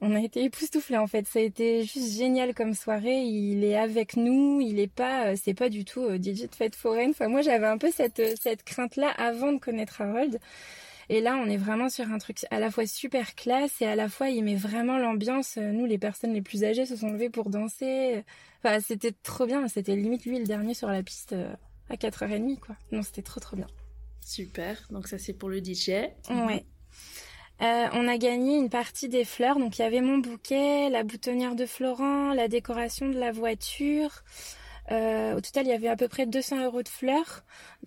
on a été époustouflés en fait. Ça a été juste génial comme soirée. Il est avec nous. Il est pas, euh, c'est pas du tout euh, DJ de fête foraine. Enfin, moi, j'avais un peu cette euh, cette crainte là avant de connaître Harold. Et là, on est vraiment sur un truc à la fois super classe et à la fois il met vraiment l'ambiance. Nous, les personnes les plus âgées se sont levées pour danser. Enfin, c'était trop bien. C'était limite lui le dernier sur la piste à 4h30 quoi. Non, c'était trop trop bien.
Super. Donc ça c'est pour le DJ.
Ouais. Euh, on a gagné une partie des fleurs. Donc il y avait mon bouquet, la boutonnière de Florent, la décoration de la voiture. Euh, au total, il y avait à peu près 200 euros de fleurs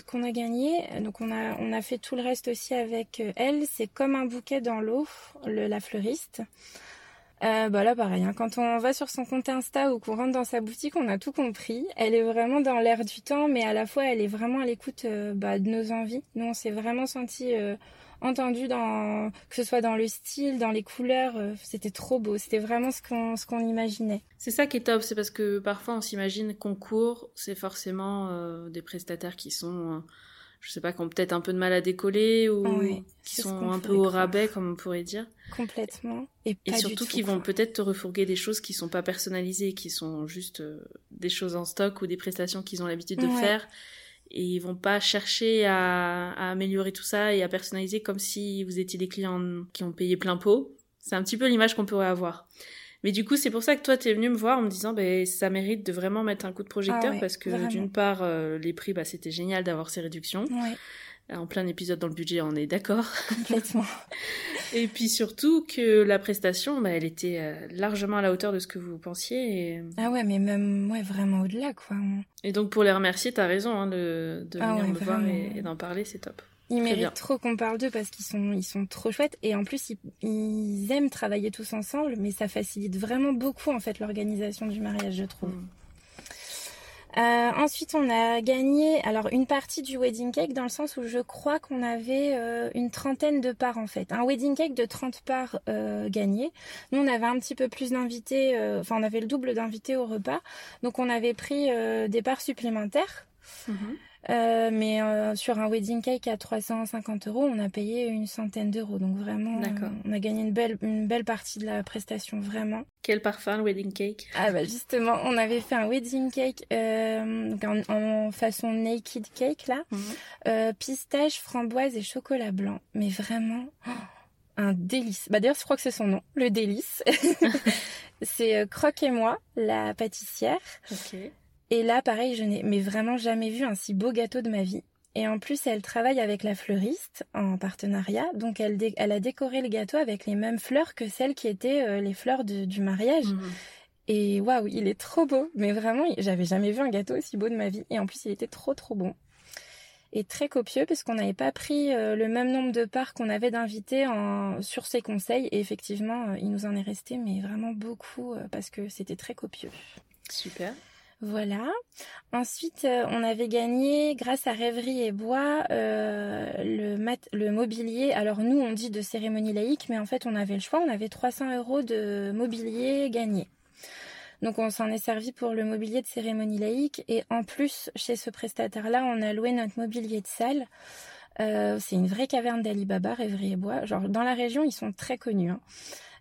qu'on a gagné. Donc on a on a fait tout le reste aussi avec euh, elle. C'est comme un bouquet dans l'eau, la fleuriste. Euh, bah là pareil, hein. quand on va sur son compte Insta ou qu'on rentre dans sa boutique, on a tout compris. Elle est vraiment dans l'air du temps, mais à la fois elle est vraiment à l'écoute bah, de nos envies. Nous on s'est vraiment senti entendu dans que ce soit dans le style, dans les couleurs, euh, c'était trop beau. C'était vraiment ce qu'on ce qu'on imaginait.
C'est ça qui est top, c'est parce que parfois on s'imagine concours, c'est forcément euh, des prestataires qui sont euh, je sais pas, qui ont peut-être un peu de mal à décoller ou qui sont un peu au rabais, comme on pourrait dire.
Complètement.
Et, surtout qui vont peut-être te refourguer des choses qui sont pas personnalisées, qui sont juste des choses en stock ou des prestations qu'ils ont l'habitude de faire et ils vont pas chercher à, à, améliorer tout ça et à personnaliser comme si vous étiez des clients qui ont payé plein pot. C'est un petit peu l'image qu'on pourrait avoir. Mais du coup, c'est pour ça que toi, tu es venu me voir en me disant, ben, ça mérite de vraiment mettre un coup de projecteur ah parce que d'une part, euh, les prix, bah, c'était génial d'avoir ces réductions. Ouais en plein épisode dans le budget, on est d'accord.
Complètement.
et puis surtout que la prestation, bah, elle était euh, largement à la hauteur de ce que vous pensiez.
Ah ouais, mais même ouais, vraiment au-delà, quoi.
Et donc pour les remercier, t'as raison hein, de, de ah venir me voir et, d'en parler, c'est top.
Ils méritent trop qu'on parle d'eux parce qu'ils sont, ils sont trop chouettes et en plus ils, aiment travailler tous ensemble, mais ça facilite vraiment beaucoup en fait l'organisation du mariage, je trouve. Mm. Euh, ensuite, on a gagné alors une partie du wedding cake dans le sens où je crois qu'on avait euh, une trentaine de parts en fait. Un wedding cake de 30 parts euh, gagné. Nous, on avait un petit peu plus d'invités, euh, enfin on avait le double d'invités au repas. Donc on avait pris des parts supplémentaires. Mhm. Euh, mais euh, sur un wedding cake à 350 euros, on a payé une centaine d'euros. Donc vraiment, on a gagné une belle, une belle partie de la prestation, vraiment.
Quel parfum le wedding cake?
Ah bah justement, on avait fait un wedding cake euh, en, façon naked cake là, mhm. euh, pistache, framboise et chocolat blanc. Mais vraiment. Oh, un délice. Bah d'ailleurs, je crois que c'est son nom, le délice. c'est Croque et moi, la pâtissière.
Ok.
Et là, pareil, je n'ai mais vraiment jamais vu un si beau gâteau de ma vie. Et en plus, elle travaille avec la fleuriste en partenariat, donc elle, elle a décoré le gâteau avec les mêmes fleurs que celles qui étaient euh, les fleurs du mariage. Mhm. Et waouh, il est trop beau. Mais vraiment, j'avais jamais vu un gâteau aussi beau de ma vie. Et en plus, il était trop trop bon. Et très copieux parce qu'on n'avait pas pris euh, le même nombre de parts qu'on avait d'invités sur ses conseils. Et effectivement, euh, il nous en est resté, mais vraiment beaucoup euh, parce que c'était très copieux.
Super.
Voilà. Ensuite, on avait gagné, grâce à Rêverie et Bois, le, le mobilier. Alors nous, on dit de cérémonie laïque, mais en fait, on avait le choix. On avait 300 euros de mobilier gagné. Donc on s'en est servi pour le mobilier de cérémonie laïque et en plus chez ce prestataire-là, on a loué notre mobilier de salle. Euh, c'est une vraie caverne d'Alibaba, Rêverie et Bois. Genre dans la région, ils sont très connus. Hein.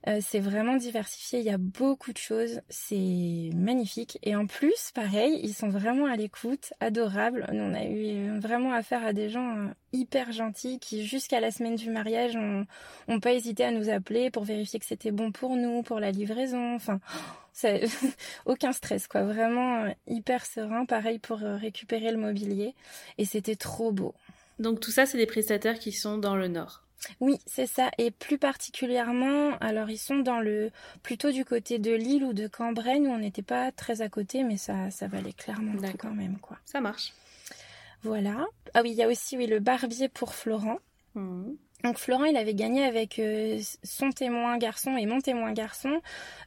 Euh, c'est vraiment diversifié, il y a beaucoup de choses, c'est magnifique. Et en plus, pareil, ils sont vraiment à l'écoute, adorables. On a eu vraiment affaire à des gens euh, hyper gentils qui, jusqu'à la semaine du mariage, ont, pas hésité à nous appeler pour vérifier que c'était bon pour nous, pour la livraison. Enfin, aucun stress, quoi. Vraiment euh, hyper serein. Pareil pour récupérer le mobilier. Et c'était trop beau.
Donc tout ça, c'est des prestataires qui sont dans le nord.
Oui, c'est ça. Et plus particulièrement, alors ils sont dans le plutôt du côté de Lille ou de Cambrai. Nous, on n'était pas très à côté, mais ça, ça valait clairement le quand même, quoi.
Ça marche.
Voilà. Ah oui, il y a aussi oui, le barbier pour Florent. Mmh. Donc Florent, il avait gagné avec euh, son témoin garçon et mon témoin garçon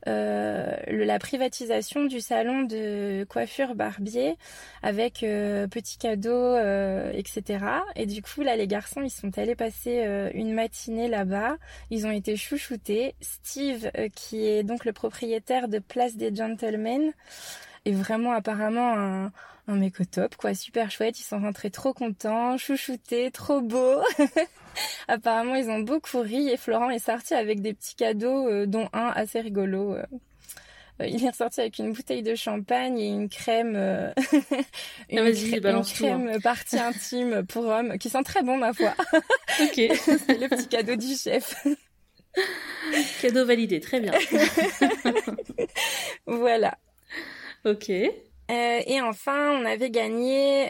euh, la privatisation du salon de coiffure barbier avec euh, petits cadeaux, etc. Et du coup, là, les garçons, ils sont allés passer une matinée là-bas. Ils ont été chouchoutés. Steve, qui est donc le propriétaire de Place des Gentlemen, est vraiment apparemment un un mec au top, quoi, super chouette. Ils sont rentrés trop contents, chouchoutés, trop beaux. Apparemment, ils ont beaucoup ri et Florent est sorti avec des petits cadeaux, euh, dont un assez rigolo. Euh. Euh, il est ressorti avec une bouteille de champagne et une crème,
une,
crème hein. partie intime pour homme, qui sent très bon ma foi.
ok.
C'est le petit cadeau du chef.
Cadeau validé, très bien.
voilà.
Ok.
Euh, et enfin, on avait gagné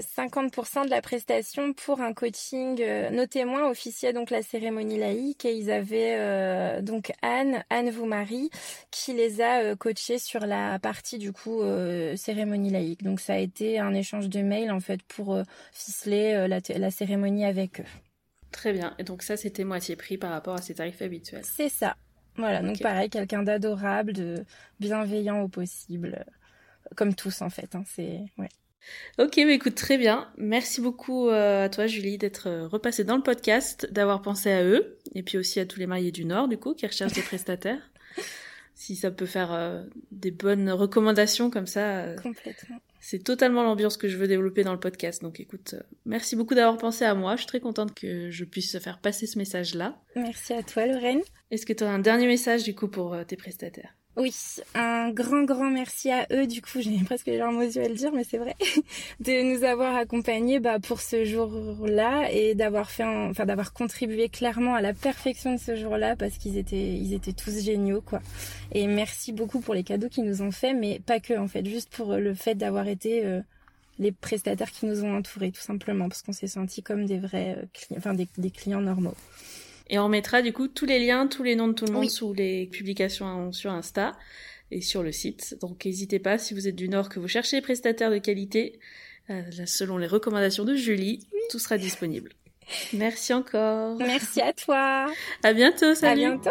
50% euh, de la prestation pour un coaching. Euh, nos témoins officiaient donc la cérémonie laïque et ils avaient donc Anne, Anne vous marie, qui les a coachés sur la partie du coup cérémonie laïque. Donc ça a été un échange de mails en fait pour ficeler la, cérémonie avec eux.
Très bien. Et donc ça, c'était moitié prix par rapport à ses tarifs habituels.
C'est ça. Voilà, donc pareil, quelqu'un d'adorable, de bienveillant au possible comme tous en fait. Hein, c'est ouais.
Ok, mais écoute, très bien. Merci beaucoup euh, à toi, Julie, d'être euh, repassée dans le podcast, d'avoir pensé à eux, et puis aussi à tous les mariés du Nord, du coup, qui recherchent des prestataires. si ça peut faire euh, des bonnes recommandations comme ça.
Complètement.
C'est totalement l'ambiance que je veux développer dans le podcast. Donc écoute, merci beaucoup d'avoir pensé à moi. Je suis très contente que je puisse faire passer ce message-là.
Merci à toi, Lorraine.
Est-ce que tu as un dernier message du coup pour tes prestataires?
Oui, un grand, grand merci à eux. Du coup, j'ai presque les larmes aux yeux à le dire, mais c'est vrai, de nous avoir accompagnés bah, pour ce jour-là et d'avoir fait, enfin, d'avoir contribué clairement à la perfection de ce jour-là parce qu'ils étaient, ils étaient tous géniaux, quoi. Et merci beaucoup pour les cadeaux qu'ils nous ont fait, mais pas que, en fait, juste pour le fait d'avoir été euh, les prestataires qui nous ont entourés, tout simplement, parce qu'on s'est sentis comme des vrais, euh, clients, enfin, des clients normaux.
Et on mettra du coup tous les liens, tous les noms de tout le monde sous les publications sur Insta et sur le site. Donc n'hésitez pas, si vous êtes du Nord, que vous cherchez des prestataires de qualité, euh, selon les recommandations de Julie, tout sera disponible. Merci encore.
Merci à toi.
À bientôt, salut.
À bientôt.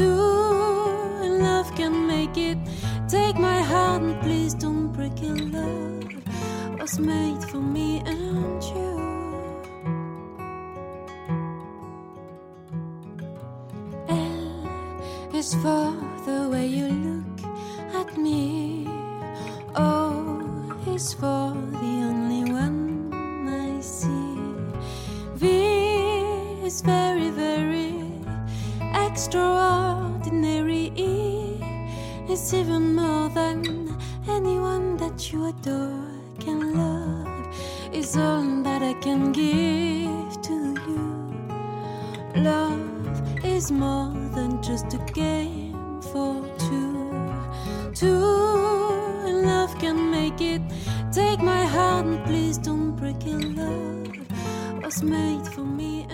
Love can make it. Take my heart and please don't break it. Love was made for me and you. L is for the way you look at me. O is for the only one I see. V
extraordinary. It's even more than anyone that you adore can love. Is all that I can give to you. Love is more than just a game for two. Two, love can make it. Take my heart and please don't break it. Love was made for me.